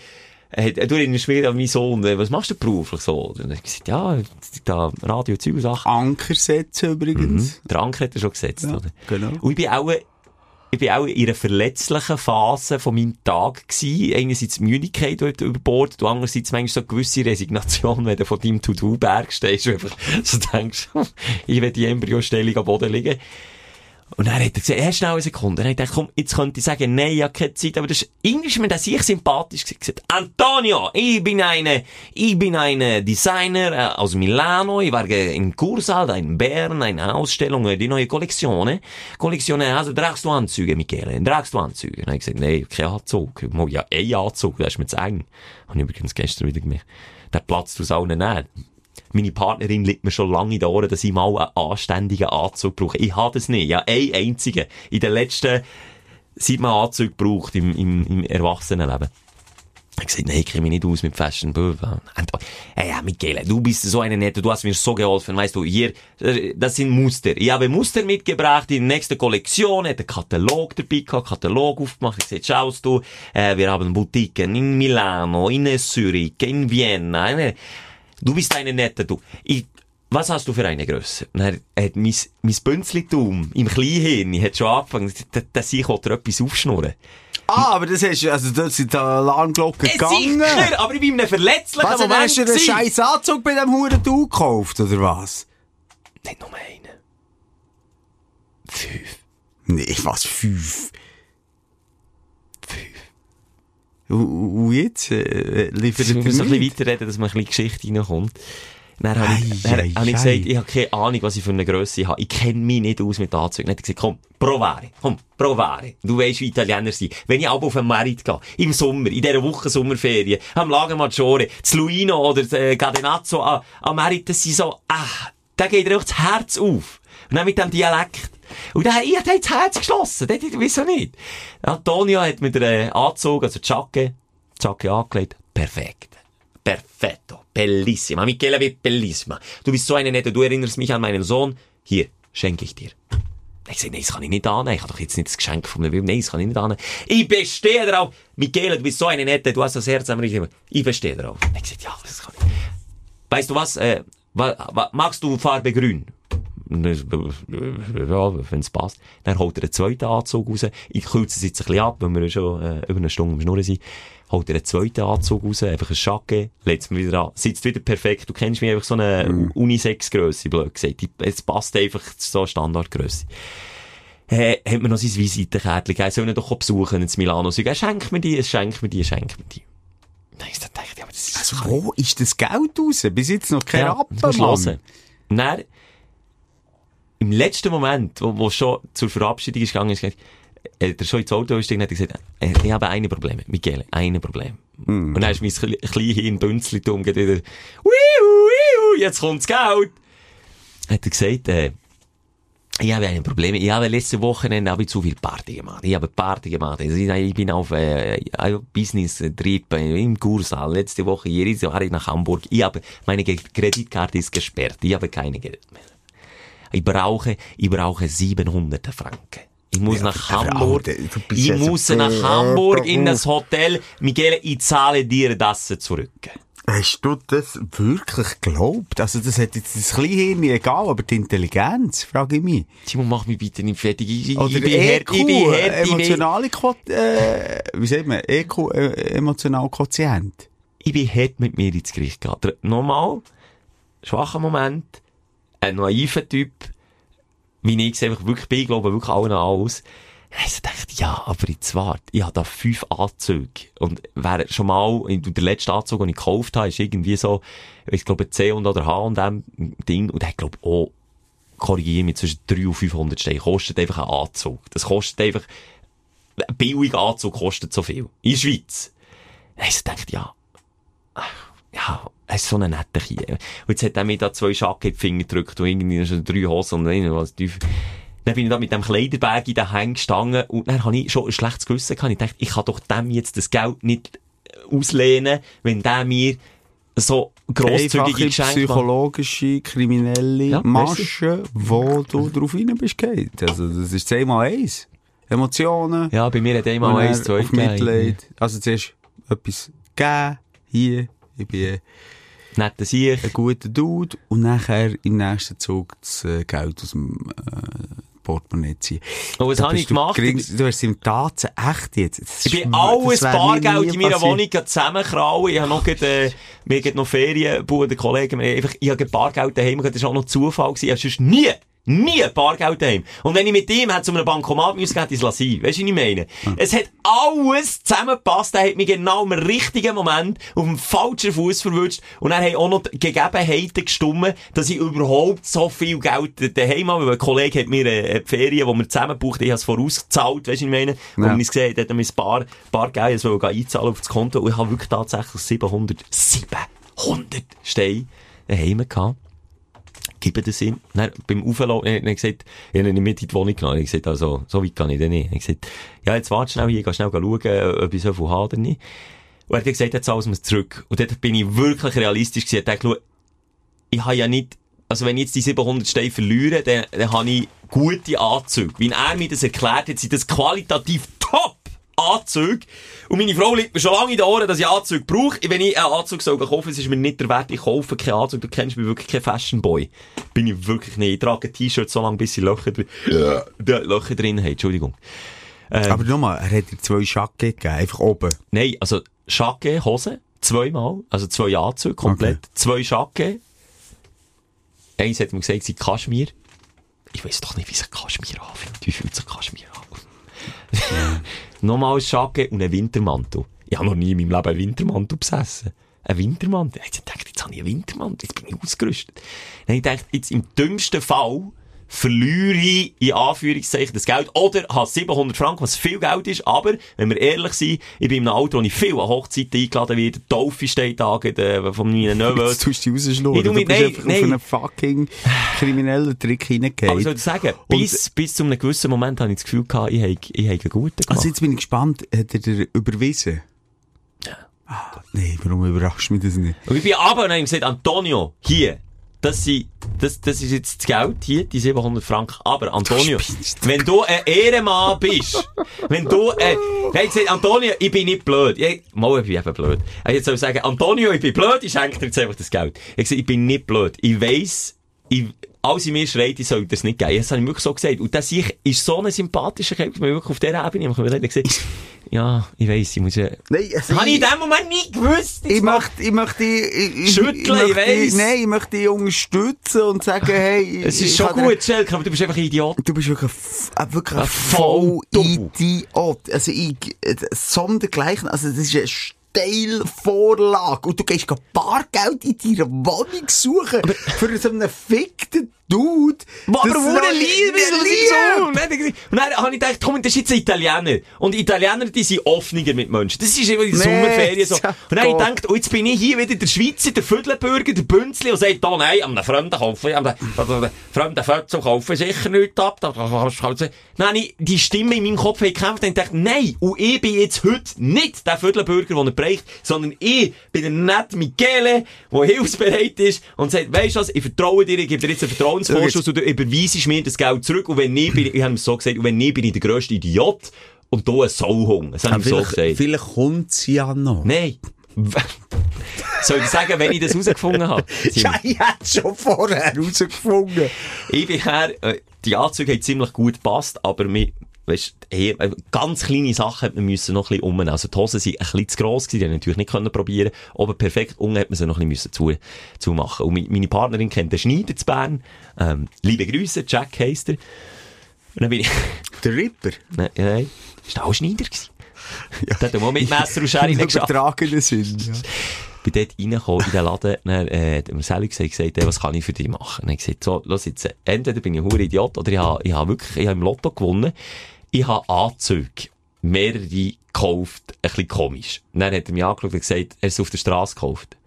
äh, du erinnerst mich an meinen Sohn, äh, was machst du beruflich so? Und dann ich gesagt, ja, da, Radio, Zeug Sachen. Anker setzen übrigens. Der Anker hat er schon gesetzt, Ja, oder? genau. Und ich bin auch, ich bin auch in einer verletzlichen Phase von meinem Tag gewesen. Einerseits die Müdigkeit über Bord, und andererseits manchmal so eine gewisse Resignation, wenn du von deinem To-Do-Berg stehst einfach so denkst, ich will die Embryostelle am Boden liegen. Und dann hat er gesagt, erst schnell eine Sekunde. Dann habe ich gedacht, komm, jetzt könnte ich sagen, nein, ich habe keine Zeit. Aber das ist, irgendwie ist mir das ich sympathisch gesagt, Antonio, ich bin eine, ich bin eine Designer äh, aus Milano. Ich war äh, im Kursaal in Bern, eine Ausstellung, äh, die neue Kollektion. Kollektion, also tragst du Anzüge, Michele? Tragst du Anzüge? Dann habe ich gesagt, nein, kein Anzug. Mo, Ja, ein Anzug, das ist mir zu eng. Habe ich übrigens gestern wieder gemerkt. Der platzt aus allen Nähten. Meine Partnerin liegt mir schon lange in den Ohren, dass ich mal einen anständigen Anzug brauche. Ich habe das nicht. Ja, einen einzigen. In den letzten, seit man Anzug braucht im, im, im Erwachsenenleben. Ich gesagt, nein, ich kenne mich nicht aus mit Fashion. Äh, ja, Michele, du bist so eine nette, du hast mir so geholfen, weißt du, hier, äh, das sind Muster. Ich habe Muster mitgebracht in der nächsten Kollektion, hat einen Katalog dabei gehabt, Katalog aufgemacht, ich gesagt, schaust du, äh, wir haben Boutiquen in Milano, in Zürich, in Vienna, du bist eine nette, du. Ich, was hast du für eine Grösse? Und er hat mein, mein Bünzlitum im Kleinhirn hat schon angefangen, dass- ich wollte etwas aufschnurren. Ah, aber das hast also da sind die Alarmglocken Äh, gegangen. sicher, aber ich bin in einem verletzlichen Was, Moment hast du einen scheiß Anzug bei dem Huren du gekauft, oder was? Nicht nur einen. Fünf. Nee, was? Fünf. Und, jetzt, äh, liefert Wir er müssen ein bisschen weiterreden, dass man ein bisschen Geschichte reinkommt. Dann habe ich, dann ei, habe ich gesagt, ich habe keine Ahnung, was ich für eine Grösse habe. Ich kenne mich nicht aus mit Anzügen. Dann hat er gesagt, komm, provare, komm, provare. Du weisst, wie Italiener sind. Wenn ich aber auf einen Merit gehe, im Sommer, in dieser Woche Sommerferien, am Lago Maggiore, zu Luino oder äh, Cadenazzo, am, am Merit, das sind so, ah, da geht dir auch das Herz auf. Und dann mit dem Dialekt. Und dann, ich hatte das Herz geschlossen. Das, wieso nicht? Antonio hat mit der Anzug, also Jacke, Jacke angelegt. Perfekt. Perfetto. Bellissima. Michele wird bellissima. Du bist so eine nette, du erinnerst mich an meinen Sohn. Hier, schenke ich dir. Ich sag, nein, das kann ich nicht annehmen. Ich habe doch jetzt nicht das Geschenk von mir. Nein, das kann ich nicht annehmen. Ich bestehe darauf. Michele, du bist so eine nette, du hast das Herz am richtigen. Ich bestehe darauf. Ich sag, ja, das kann ich. Weißt du was, äh, wa, wa, magst du Farbe grün? Ja, wenn es passt. Dann holt er einen zweiten Anzug raus. Ich kürze es jetzt ein bisschen ab, weil wir schon äh, über eine Stunde am Schnurren sind. Holt er einen zweiten Anzug raus, einfach ein Jacke, legt es wieder an. Sitzt wieder perfekt. Du kennst mich einfach so eine Unisex-Grösse, blöd gesagt. Es passt einfach zu so eine Standardgrösse. Äh, hat mir noch sein Visitenkärtchen gegeben, soll ihn doch besuchen in Milano. Sagen, schenkt mir die, schenkt mir die, schenkt mir die. Dann ist gedacht, ja, aber das ist Also, wo ist das Geld raus? Bis jetzt noch kein ja, Rappen, Mann. hören. Dann, im letzten Moment, wo, wo schon zur Verabschiedung ist gegangen, ist gesagt, äh, der schon ins Auto gestiegen hat gesagt, äh, ich habe ein Problem, Michele, ein Problem. Und dann ist mein Kle- kleines Bünzlitum geht wieder, wiu, wiu, jetzt kommt's Geld. Hat er gesagt, äh, ich habe ein Problem. Ich habe letzte Wochenende habe ich zu viel Party gemacht. Ich habe Party gemacht. Also ich bin auf äh, Business-Trip im Kursaal. Letzte Woche hier ist- war ich nach Hamburg. Ich habe, meine Kreditkarte ist gesperrt. Ich habe keine Geld mehr. Ich brauche, ich brauche 700 Franken. Ich muss Ja, nach Hamburg. Bist Ich ja so muss nach. Hamburg in das Hotel. Michele, ich zahle dir das zurück. Hast du das wirklich geglaubt? Also, das hat jetzt das Kleinhirn egal, aber die Intelligenz, frage ich mich. Simon, mach mich bitte nicht fertig. Ich, Oder ich bin EQ, hart, ich bin hart, emotionale äh, wie sagt man, EQ, äh, emotional Quotient. ich bin hart mit mir ins Gericht gegangen. Nochmal, schwacher Moment, ein naiver Typ, wie ich es einfach wirklich bin, glaube wirklich allen alles. Ich dachte, ja, aber jetzt warte, ich habe da fünf Anzüge. Und wer schon mal, der letzte Anzug, den ich gekauft habe, ist irgendwie so, ich glaube, C und oder H und dem Ding. Und der hat, glaube auch, korrigiere mich, zwischen 300 und 500 Steine. Kostet einfach ein Anzug. Das kostet einfach, ein billiger Anzug kostet so viel. In der Schweiz. Ich dachte, ja, ja, er ist so ein netter Kind. Und jetzt hat er mir da zwei Schacken in die Finger gedrückt und irgendwie schon drei Hosen und eine, was tief. Dann bin ich da mit dem Kleiderberg in den Hängen gestanden und dann habe ich schon ein schlechtes Gewissen gehabt. Ich dachte, ich kann doch dem jetzt das Geld nicht auslehnen, wenn der mir so grosszügige Geschenke psychologische, kriminelle Ja, Masche, wo du drauf rein bist geht. Also, das ist zehnmal eins. Emotionen. Ja, bei mir hat einmal eins, zwei Mitleid. Also, zuerst etwas geben, hier, ich bin Netter Sieg. ein guter Dude, und nachher im nächsten Zug das äh, Geld aus dem, äh, Portemonnaie ziehen. Und was habe ich gemacht? Du, gering- du hast im Taten echt jetzt. Das Ich bin alles Bargeld in meiner. Wohnung zusammenkrauen. Ich habe noch, gerade, äh, mir noch Ferien, der Kollegen, haben einfach, ich habe Bargeld daheim, das war auch noch Zufall gewesen. Ich habe sonst nie, nie Bargeld daheim. Und wenn ich mit ihm hätte zu einem Bankomat müssen, hätte ich es lassen. Weißt du, was ich meine? Es hat alles zusammengepasst. Er hat mich genau im richtigen Moment auf dem falschen Fuß verwünscht. Und dann haben auch noch die Gegebenheiten gestummen, dass ich überhaupt so viel Geld daheim habe. Weil ein Kollege hat mir äh, die Ferien, die wir zusammen haben, ich habe es vorausgezahlt, weißt du, was ich meine? Ja. man es gesehen hat, hat er mir ein paar, paar Geld, das wollte ich einzahlen auf das Konto. Und ich habe wirklich tatsächlich 700, 700 Steine daheim gehabt. Gebe das ihm. Dann, beim Auflaufen, dann hat er gesagt, ich habe ihn mit in die Wohnung genommen. Ich gesagt, also, so weit kann ich dann nicht. Er hat gesagt, ja, jetzt warte schnell hier, geh schnell schauen, ob ich so viel habe oder nicht. Und er hat gesagt, jetzt zahlen wir es zurück. Und dort bin ich wirklich realistisch gewesen. Ich dachte, ich habe ja nicht, also wenn ich jetzt die 700 Steine verliere, dann, dann habe ich gute Anzüge. Wie er mir das erklärt hat, sind das qualitativ Anzüge. Und meine Frau liegt mir schon lange in den Ohren, dass ich Anzüge brauche. Wenn ich einen Anzug soll kaufen soll, ist mir nicht der Wert, ich kaufe keinen Anzug. Du kennst mich wirklich kein Fashion Boy. Bin ich wirklich nicht. Ich trage ein T-Shirt so lange, bis sie Löcher drin, ja. Löcher drin haben. Entschuldigung. Ähm, Aber nochmal, er hat dir zwei Schacken gegeben, einfach oben. Nein, also Schacke, Hose, zweimal, also zwei Anzüge, komplett, Okay. zwei Schacke. Eins hat mir gesagt, sie Kaschmir. Ich weiß doch nicht, wie sich Kaschmir anfühlt. Wie fühlt sich Kaschmir an? Nochmal ein Schacke und ein Wintermantel. Ich habe noch nie in meinem Leben einen Wintermantel besessen. Ein Wintermantel? Ich dachte, jetzt habe ich einen Wintermantel, jetzt bin ich ausgerüstet. Dann habe ich gedacht, jetzt im dümmsten Fall verliere ich in Anführungszeichen das Geld oder habe 700 Franken, was viel Geld ist, aber, wenn wir ehrlich sind, ich bin in einem Alter, wo ich viel an Hochzeiten eingeladen werde, Taufe steht da, äh, von meinen Neveux. Jetzt tust du dich tu Du mich- bist nein, einfach nein. auf einen fucking kriminellen Trick Aber ich soll sagen, bis, bis zu einem gewissen Moment habe ich das Gefühl gehabt, ich habe, ich habe einen guten gemacht. Also jetzt bin ich gespannt, hat er dir überwiesen? Ah, nee, warum überrascht mich das nicht? Und ich bin aber und habe gesagt, Antonio, hier, das, sind, das, das ist jetzt das Geld, hier, die 700 Franken. Aber, Antonio, wenn du ein Ehrenmann bist, wenn du, äh, Antonio, ich bin nicht blöd. Ich, mal, ich bin eben blöd. Jetzt soll sagen, Antonio, ich bin blöd, ich schenke dir jetzt einfach das Geld. Ich gesagt, ich bin nicht blöd. Ich weiss, ich, alles in mir schreit, ich soll das nicht geben. Das habe ich wirklich so gesagt. Und das ich, ist so ein sympathischer Kerl, mir wirklich auf dieser Ebene. Ich habe mir gesagt, ja, ich weiss, ich muss ja, Nein, also habe ich in dem Moment nicht gewusst. ich möchte, ich möchte, ich, Schütteln, ich, möchte, ich weiss. Nein, ich möchte dich unterstützen und sagen, hey, Es ist schon gut, Schelke, aber du bist einfach ein Idiot. Du bist wirklich ein, ein, wirklich ein Ein Vollidiot. Also ich, äh, sondergleichen, also das ist eine Steilvorlage. Und du gehst Bargeld in deiner Wohnung suchen. für so einen fickten Dude. Aber Das- wo eine Liebe, das ist so. Und dann, habe ich gedacht, komm, das ist jetzt ein Italiener. Und Italiener, die sind offener mit Menschen. Das ist immer die Nee, Sommerferien so. Und dann habe ich gedacht, oh, jetzt bin ich hier wieder der Schweizer, der Viertelbürger, der Bünzli, und sagt, oh nein, an einem Fremden kaufen, an einem fremden Fötzel kaufen sicher nichts ab. Da kannst du halt ich die Stimme in meinem Kopf gekämpft und ich dachte, nein, und ich bin jetzt heute nicht der Viertelbürger, der er bräuchte, sondern ich bin der nette Michele, der hilfsbereit ist und sagt, weisst du was, ich vertraue dir, ich gebe dir jetzt einen Vertrauensvorschuss und du überweisest mir das Geld zurück und wenn nicht, bin ich, ich habe ihm so gesagt, und wenn nicht, bin ich der grösste Idiot und du ein Sauhung. Das habe ich ihm so gesagt. vielleicht kommt's ja noch. Nein. Soll ich sagen, wenn ich das herausgefunden habe? Ja, ich hätte schon vorher herausgefunden. Ich bin her, äh, die Anzüge haben ziemlich gut gepasst, aber mir, weißt, hey, äh, ganz kleine Sachen hat man müssen noch ein bisschen umnehmen. Also die Hosen sind ein bisschen zu gross gewesen, die haben natürlich nicht können probieren. Aber perfekt unten hat man sie noch ein bisschen müssen zu, zu machen. Und meine Partnerin kennt den Schneider zu Bern. Ähm, liebe Grüße, Jack heisst er. Und dann bin ich, Der Ripper. nein, nein, ist auch Schneider gewesen? Ja. Der hat auch mit Messer und Schere Im geschafft. Sinn. Ja. Bin dort reingekommen in den Laden, dann, äh, hat mir Sally gesagt, gesagt, äh, was kann ich für dich machen? Dann gesagt, so, los jetzt, äh, entweder bin ich ein hure Idiot, oder ich habe, ich habe wirklich, ich habe im Lotto gewonnen. Ich habe Anzüge, mehrere gekauft, ein bisschen komisch. Dann hat er mich angeschaut und gesagt, er ist auf der Straße gekauft.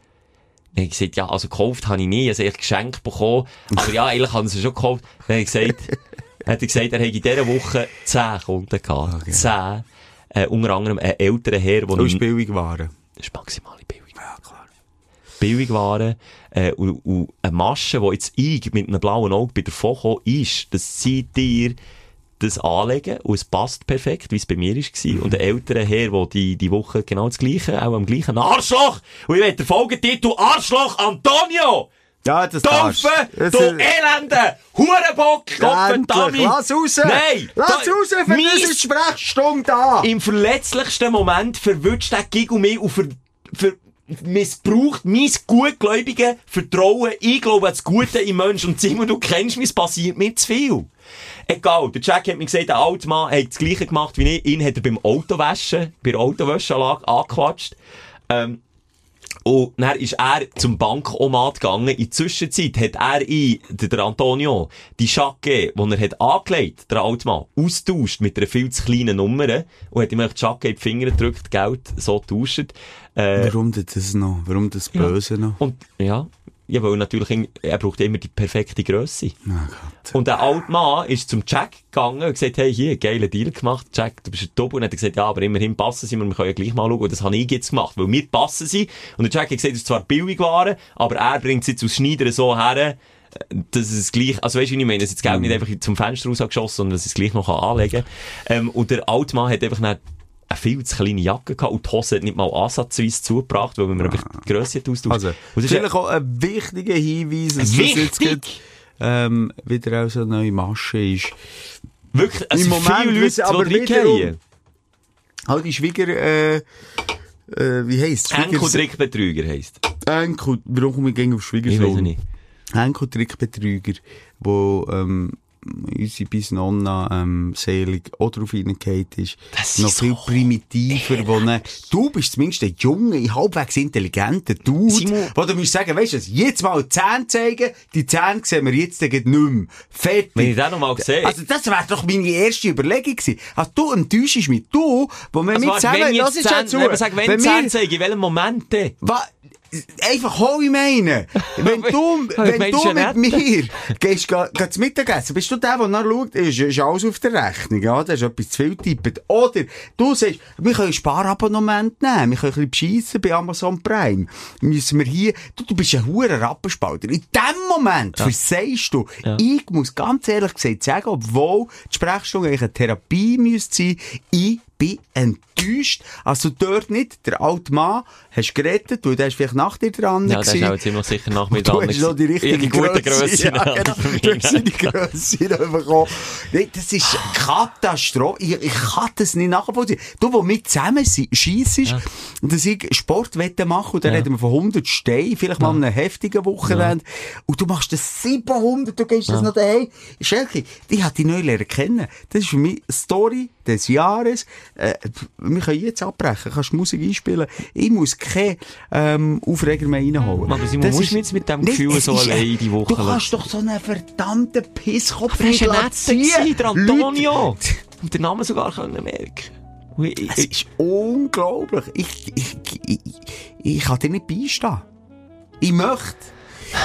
Dann habe ich gesagt, ja, also gekauft habe ich nie, also ich geschenkt bekommen, aber ja, eigentlich haben sie schon gekauft. Dann habe ich gesagt, hat er gesagt, er hätte in dieser Woche 10 Kunden gehabt. Okay. 10. Äh, unter anderem einen älteren Herr, der... Hast billig waren. Das ist maximale Bildung. Ja, klar. Billigwaren äh, und, und eine Masche, die jetzt ich mit einem blauen Auge bei der Focho ist, dass sie dir das anlegen und es passt perfekt, wie es bei mir war. Und der ältere Herr, der die, die Woche genau das Gleiche, auch am gleichen Arschloch! Und ich will den Folgetitel Arschloch Antonio! Ja, das Doofe, Das du elende Hurenbock, Gottverdammt! Lass raus! Nein! Lass Da- raus, für das ist Sprechstunde da! im verletzlichsten Moment verwünscht der Giggle mich und ver, ver, missbraucht mein gutgläubige Vertrauen. Ich glaube das Gute im Menschen. Und Simon, du kennst mich, es passiert mir zu viel. Egal, der Jack hat mir gesagt, der alte Mann hat das Gleiche gemacht wie ich. Ihn hat er beim Autowaschen, bei der Autowäschanlage angequatscht. Ähm, und dann ist er zum Bankomat gegangen. In der Zwischenzeit hat er ihn, der, Antonio, die Jacke, die er hat angelegt, der Altmann, austauscht mit einer viel zu kleinen Nummer und hat ihm die Jacke in die Finger gedrückt, Geld so getauscht. Äh, Warum das noch? Warum das Böse noch? und, ja, ja, weil natürlich, er braucht immer die perfekte Grösse. Oh. Und der alte Mann ist zum Jack gegangen und gesagt, hey, hier, geiler Deal gemacht, Jack, du bist ein Double. Und dann hat er gesagt, ja, aber immerhin passen sie mir, wir können ja gleich mal schauen. Und das habe ich jetzt gemacht, weil mir passen sie. Und der Jack hat gesagt, es ist zwar billig Waren, aber er bringt sie jetzt aus Schneider so her, dass es gleich, also weißt du, wie ich meine, dass jetzt Geld nicht einfach zum Fenster rausgeschossen, sondern dass es gleich noch anlegen kann. Ähm, und der alte Mann hat einfach dann eine viel zu kleine Jacke gehabt und die Hose hat nicht mal ansatzweise zugebracht, weil wir einfach die Grösse austauscht. Also, das ist vielleicht auch ein wichtiger Hinweis, dass das Wichtig? jetzt gerade, ähm, wieder auch so eine neue Masche ist. wirklich, es Im Moment, viele Leute, was aber die wiederum-. All die Schwieger, äh, äh, wie heisst es? Enkeltrickbetrüger heisst. Enkel, warum komme ich gegen auf Ich Schwiegersohn? weiß nicht. Enkeltrickbetrüger, wo, ähm, unsere Bisnonna, ähm, selig auch drauf hineingehauen ist. Das noch ist viel so primitiver, wo ne, du bist zumindest ein junger, halbwegs intelligenter Dude, Simon- wo du musst sagen, weißt du, jetzt mal die Zähne zeigen, die Zähne sehen wir jetzt nicht mehr. Fertig. Wenn ich den noch mal sehe. Also, das wäre doch meine erste Überlegung gewesen. Also, du enttäuschst mich. Du, wo wir Also, mit zusammen, wenn jetzt jetzt Zähne, zu. wenn Wenn Zähne zeigen, in welchem Moment denn? Einfach hol ich meine. Wenn du, wenn du mit mir gehst, zu Mittagessen, bist du der, der nachschaut, ist, ist alles auf der Rechnung, ja? Das ist etwas zu viel tippet. Oder du sagst, wir können ein Sparabonnement nehmen, wir können ein bisschen beschissen bei Amazon Prime. Müssen wir hier, du, du bist ein hoher Rappenspalter. In dem Moment versagst du. Ja. Ich muss ganz ehrlich gesagt sagen, obwohl die Sprechstunde eigentlich eine Therapie müsste sein, ich bin enttäuscht. Also dort nicht, der alte Mann hast gerettet, weil der ist vielleicht nach dir dran Ja, der ist auch ziemlich sicher nach mir Du dran. hast noch die richtige gute. Grösse. Ja, genau. Du hast die noch bekommen. Nee, das ist Katastrophe. Ich, ich kann das nicht nachvollziehen. Du, wo mit zusammen scheissest, dass ich Sportwetten mache, und dann Ja. reden wir von 100 Steinen, vielleicht mal einem heftigen Wochenende, und du machst das 700, du gehst das noch daheim. Schelke, ich habe die neu lernen kennen. Das ist für mich Story des Jahres. Äh, wir können jetzt abbrechen, kannst Musik einspielen. Ich muss keine ähm, Aufreger mehr reinholen. Aber Simon, Das musst ist- jetzt mit dem Gefühl es so allein die Woche Du kannst doch so einen verdammten Pisskopf nicht lassen der Leute- Antonio. Und den Namen sogar können merken. Es ist unglaublich. Ich, ich, ich, ich, kann dir nicht beistehen. Ich möchte.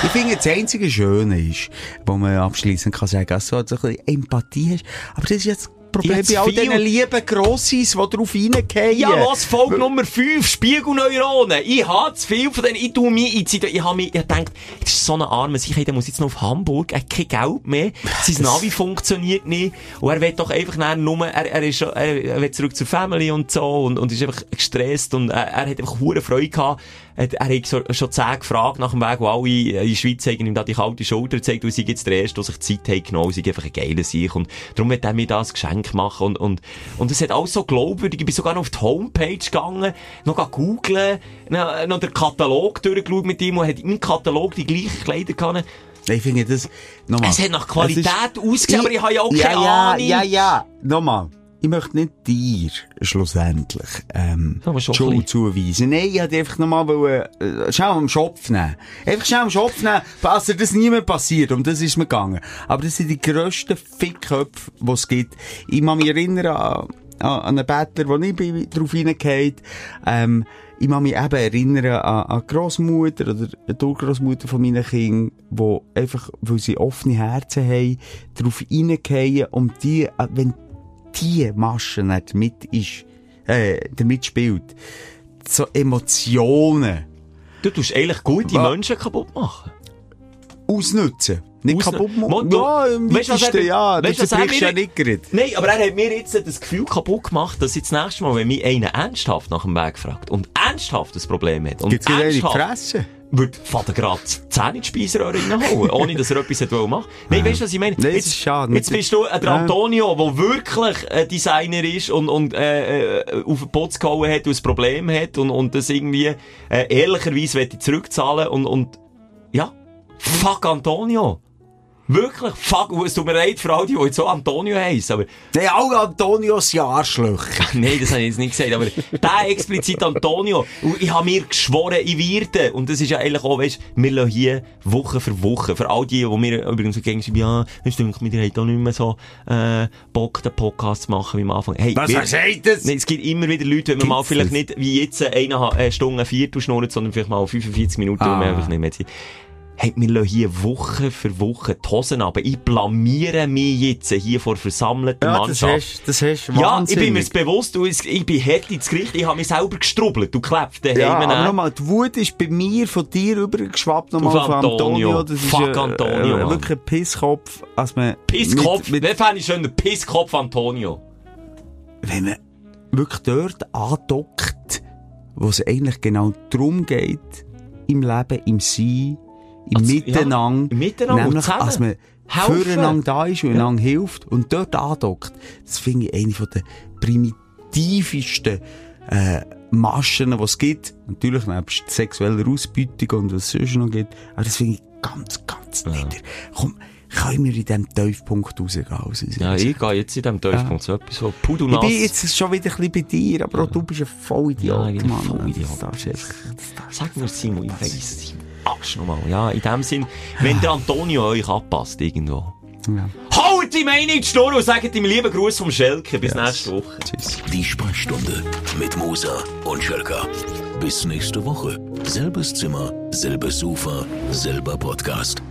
Ich finde, das einzige Schöne ist, wo man abschließend kann sagen, dass du halt so ein bisschen Empathie hast. Aber das ist jetzt das Problem bei all diesen lieben Grossis, die drauf reingehen. Ja, was? Folge Nummer 5, Spiegelneuronen. Ich habe zu viel von denen. Ich tu mich in die Zeit- Ich habe mir gedacht, das ist so eine arme Sicherheit, der muss jetzt noch auf Hamburg, er hat kein Geld mehr, sein Navi funktioniert nicht, und er will doch einfach nur, er, er ist, er, er will zurück zur Family und so, und, und ist einfach gestresst, und er, er hat einfach hohe Freude gehabt, er, er hat so, schon zehn gefragt nach dem Weg, wo alle in der Schweiz haben ihm da die kalte Schulter gezeigt, weil sie jetzt der Erste, der sich Zeit hat genommen, sie einfach ein geiler Sieg. Und darum wird er mir das Geschenk machen. Und, und, und es hat alles so glaubwürdig. Ich bin sogar noch auf die Homepage gegangen, noch googeln, noch, noch den Katalog durchgeschaut mit ihm und hat im Katalog die gleichen Kleider gehabt. Ich finde das, nochmal. Es hat nach Qualität ausgesehen, aber ich habe ja auch ja, keine ja, Ahnung. Ja, ja, nochmal. Ich möchte nicht dir schlussendlich ähm, Schuld zuweisen. Nein, ich wollte einfach nochmal äh, schnell am Schopf nehmen. Einfach schnell am Schopf nehmen, falls dir das nie mehr passiert. Um das ist mir gegangen. Aber das sind die grössten Fickköpfe, die es gibt. Ich kann mich erinnern an, an, einen Bettler, wo ich bin, drauf hineingehe. Ähm, ich kann mich eben erinnern an, an Grossmutter oder die Urgroßmutter von meinen Kindern, die einfach, weil sie offene Herzen haben, drauf hineingehen und die, äh, wenn die Masche nicht mit ist, äh, damit spielt, so Emotionen Du tust eigentlich gute Was? Menschen kaputt machen. ausnutzen. Nicht kaputt machen. Ja, im weitesten, er- ja. du, Das er du ja nicht gerade. Nein, aber er hat mir jetzt das Gefühl kaputt gemacht, dass jetzt das nächste Mal, wenn mich einer ernsthaft nach dem Weg fragt und ernsthaft das Problem hat und Gibt's ernsthaft Fresse? Wird Vater gerade die Zähne in die Speiseröhre reinholen, ohne dass er etwas hat machen. Nein, weißt du, was ich meine? Nein, jetzt, ist schade. Jetzt bist du äh, der. Antonio, der wirklich ein Designer ist und, und äh, äh, auf den Putz gehauen hat und ein Problem hat und, und das irgendwie äh, ehrlicherweise zurückzahlen und, und ja, fuck Antonio. Wirklich, fuck, es tut mir leid für all die, die jetzt so Antonio heissen, aber Nein, alle Antonios sind Arschlöcher. Nein, das habe ich jetzt nicht gesagt, aber der explizit Antonio, und ich habe mir geschworen, ich werde, und das ist ja eigentlich auch, weißt, wir lassen hier Woche für Woche, für all die, die mir übrigens so gegen ja, es stimmt, mir hat auch nicht mehr so, äh, Bock, den Podcast zu machen wie am Anfang. Hey, Was wir- sagt das? Nein, es gibt immer wieder Leute, wenn man mal vielleicht nicht wie jetzt eine Stunde, ein Viertel schnurrt, sondern vielleicht mal 45 Minuten, Ah. und wir einfach nicht mehr Zeit. Hey, wir lassen hier Woche für Woche die Hosen ab. Ich blamiere mich jetzt hier vor versammelter Ja, das Mannschaft. hast, das hast du Ja, ich bin mir's bewusst, du, ich bin hart ins Gericht, ich habe mich selber gestrubbelt, du klebst daheim. Ja, aber ne? nochmal, die Wut ist bei mir von dir übergeschwappt nochmal von Antonio. Antonio. Das ist Fuck äh, Antonio, äh, wirklich ein Pisskopf, als man... Pisskopf, Mit, wer mit, fände ich schön, der Pisskopf Antonio? wenn man wirklich dort andockt, wo es eigentlich genau darum geht, im Leben, im Sein, im Also, Miteinander, ja, Miteinander und nämlich, als man Helfen. füreinander da ist und einander hilft und dort andockt, das finde ich eine der primitivsten äh, Maschen, die es gibt. Natürlich nebst sexueller Ausbeutung und was es sonst noch gibt. Aber das finde ich ganz, ganz nieder. Komm, können wir in diesem Tiefpunkt rausgehen? aus unserer Ja, ich gehe jetzt in diesem Tiefpunkt so etwas so pudelnass. Ich bin jetzt schon wieder ein bisschen bei dir, aber auch du bist ein Vollidiot, Ja, Mann. Vollidiot. Das darfst du Sag mir Simon, ich weiss es. Arsch nochmal. Ja, in dem Sinn, wenn der Antonio euch abpasst irgendwo. ja. Holt die Meinung in die Schnur und sagt ihm lieben Gruß vom Schelke. Bis Yes. nächste Woche. Tschüss. Die Sprechstunde mit Musa und Schelka. Bis nächste Woche. Selbes Zimmer, selbes Sofa, selber Podcast.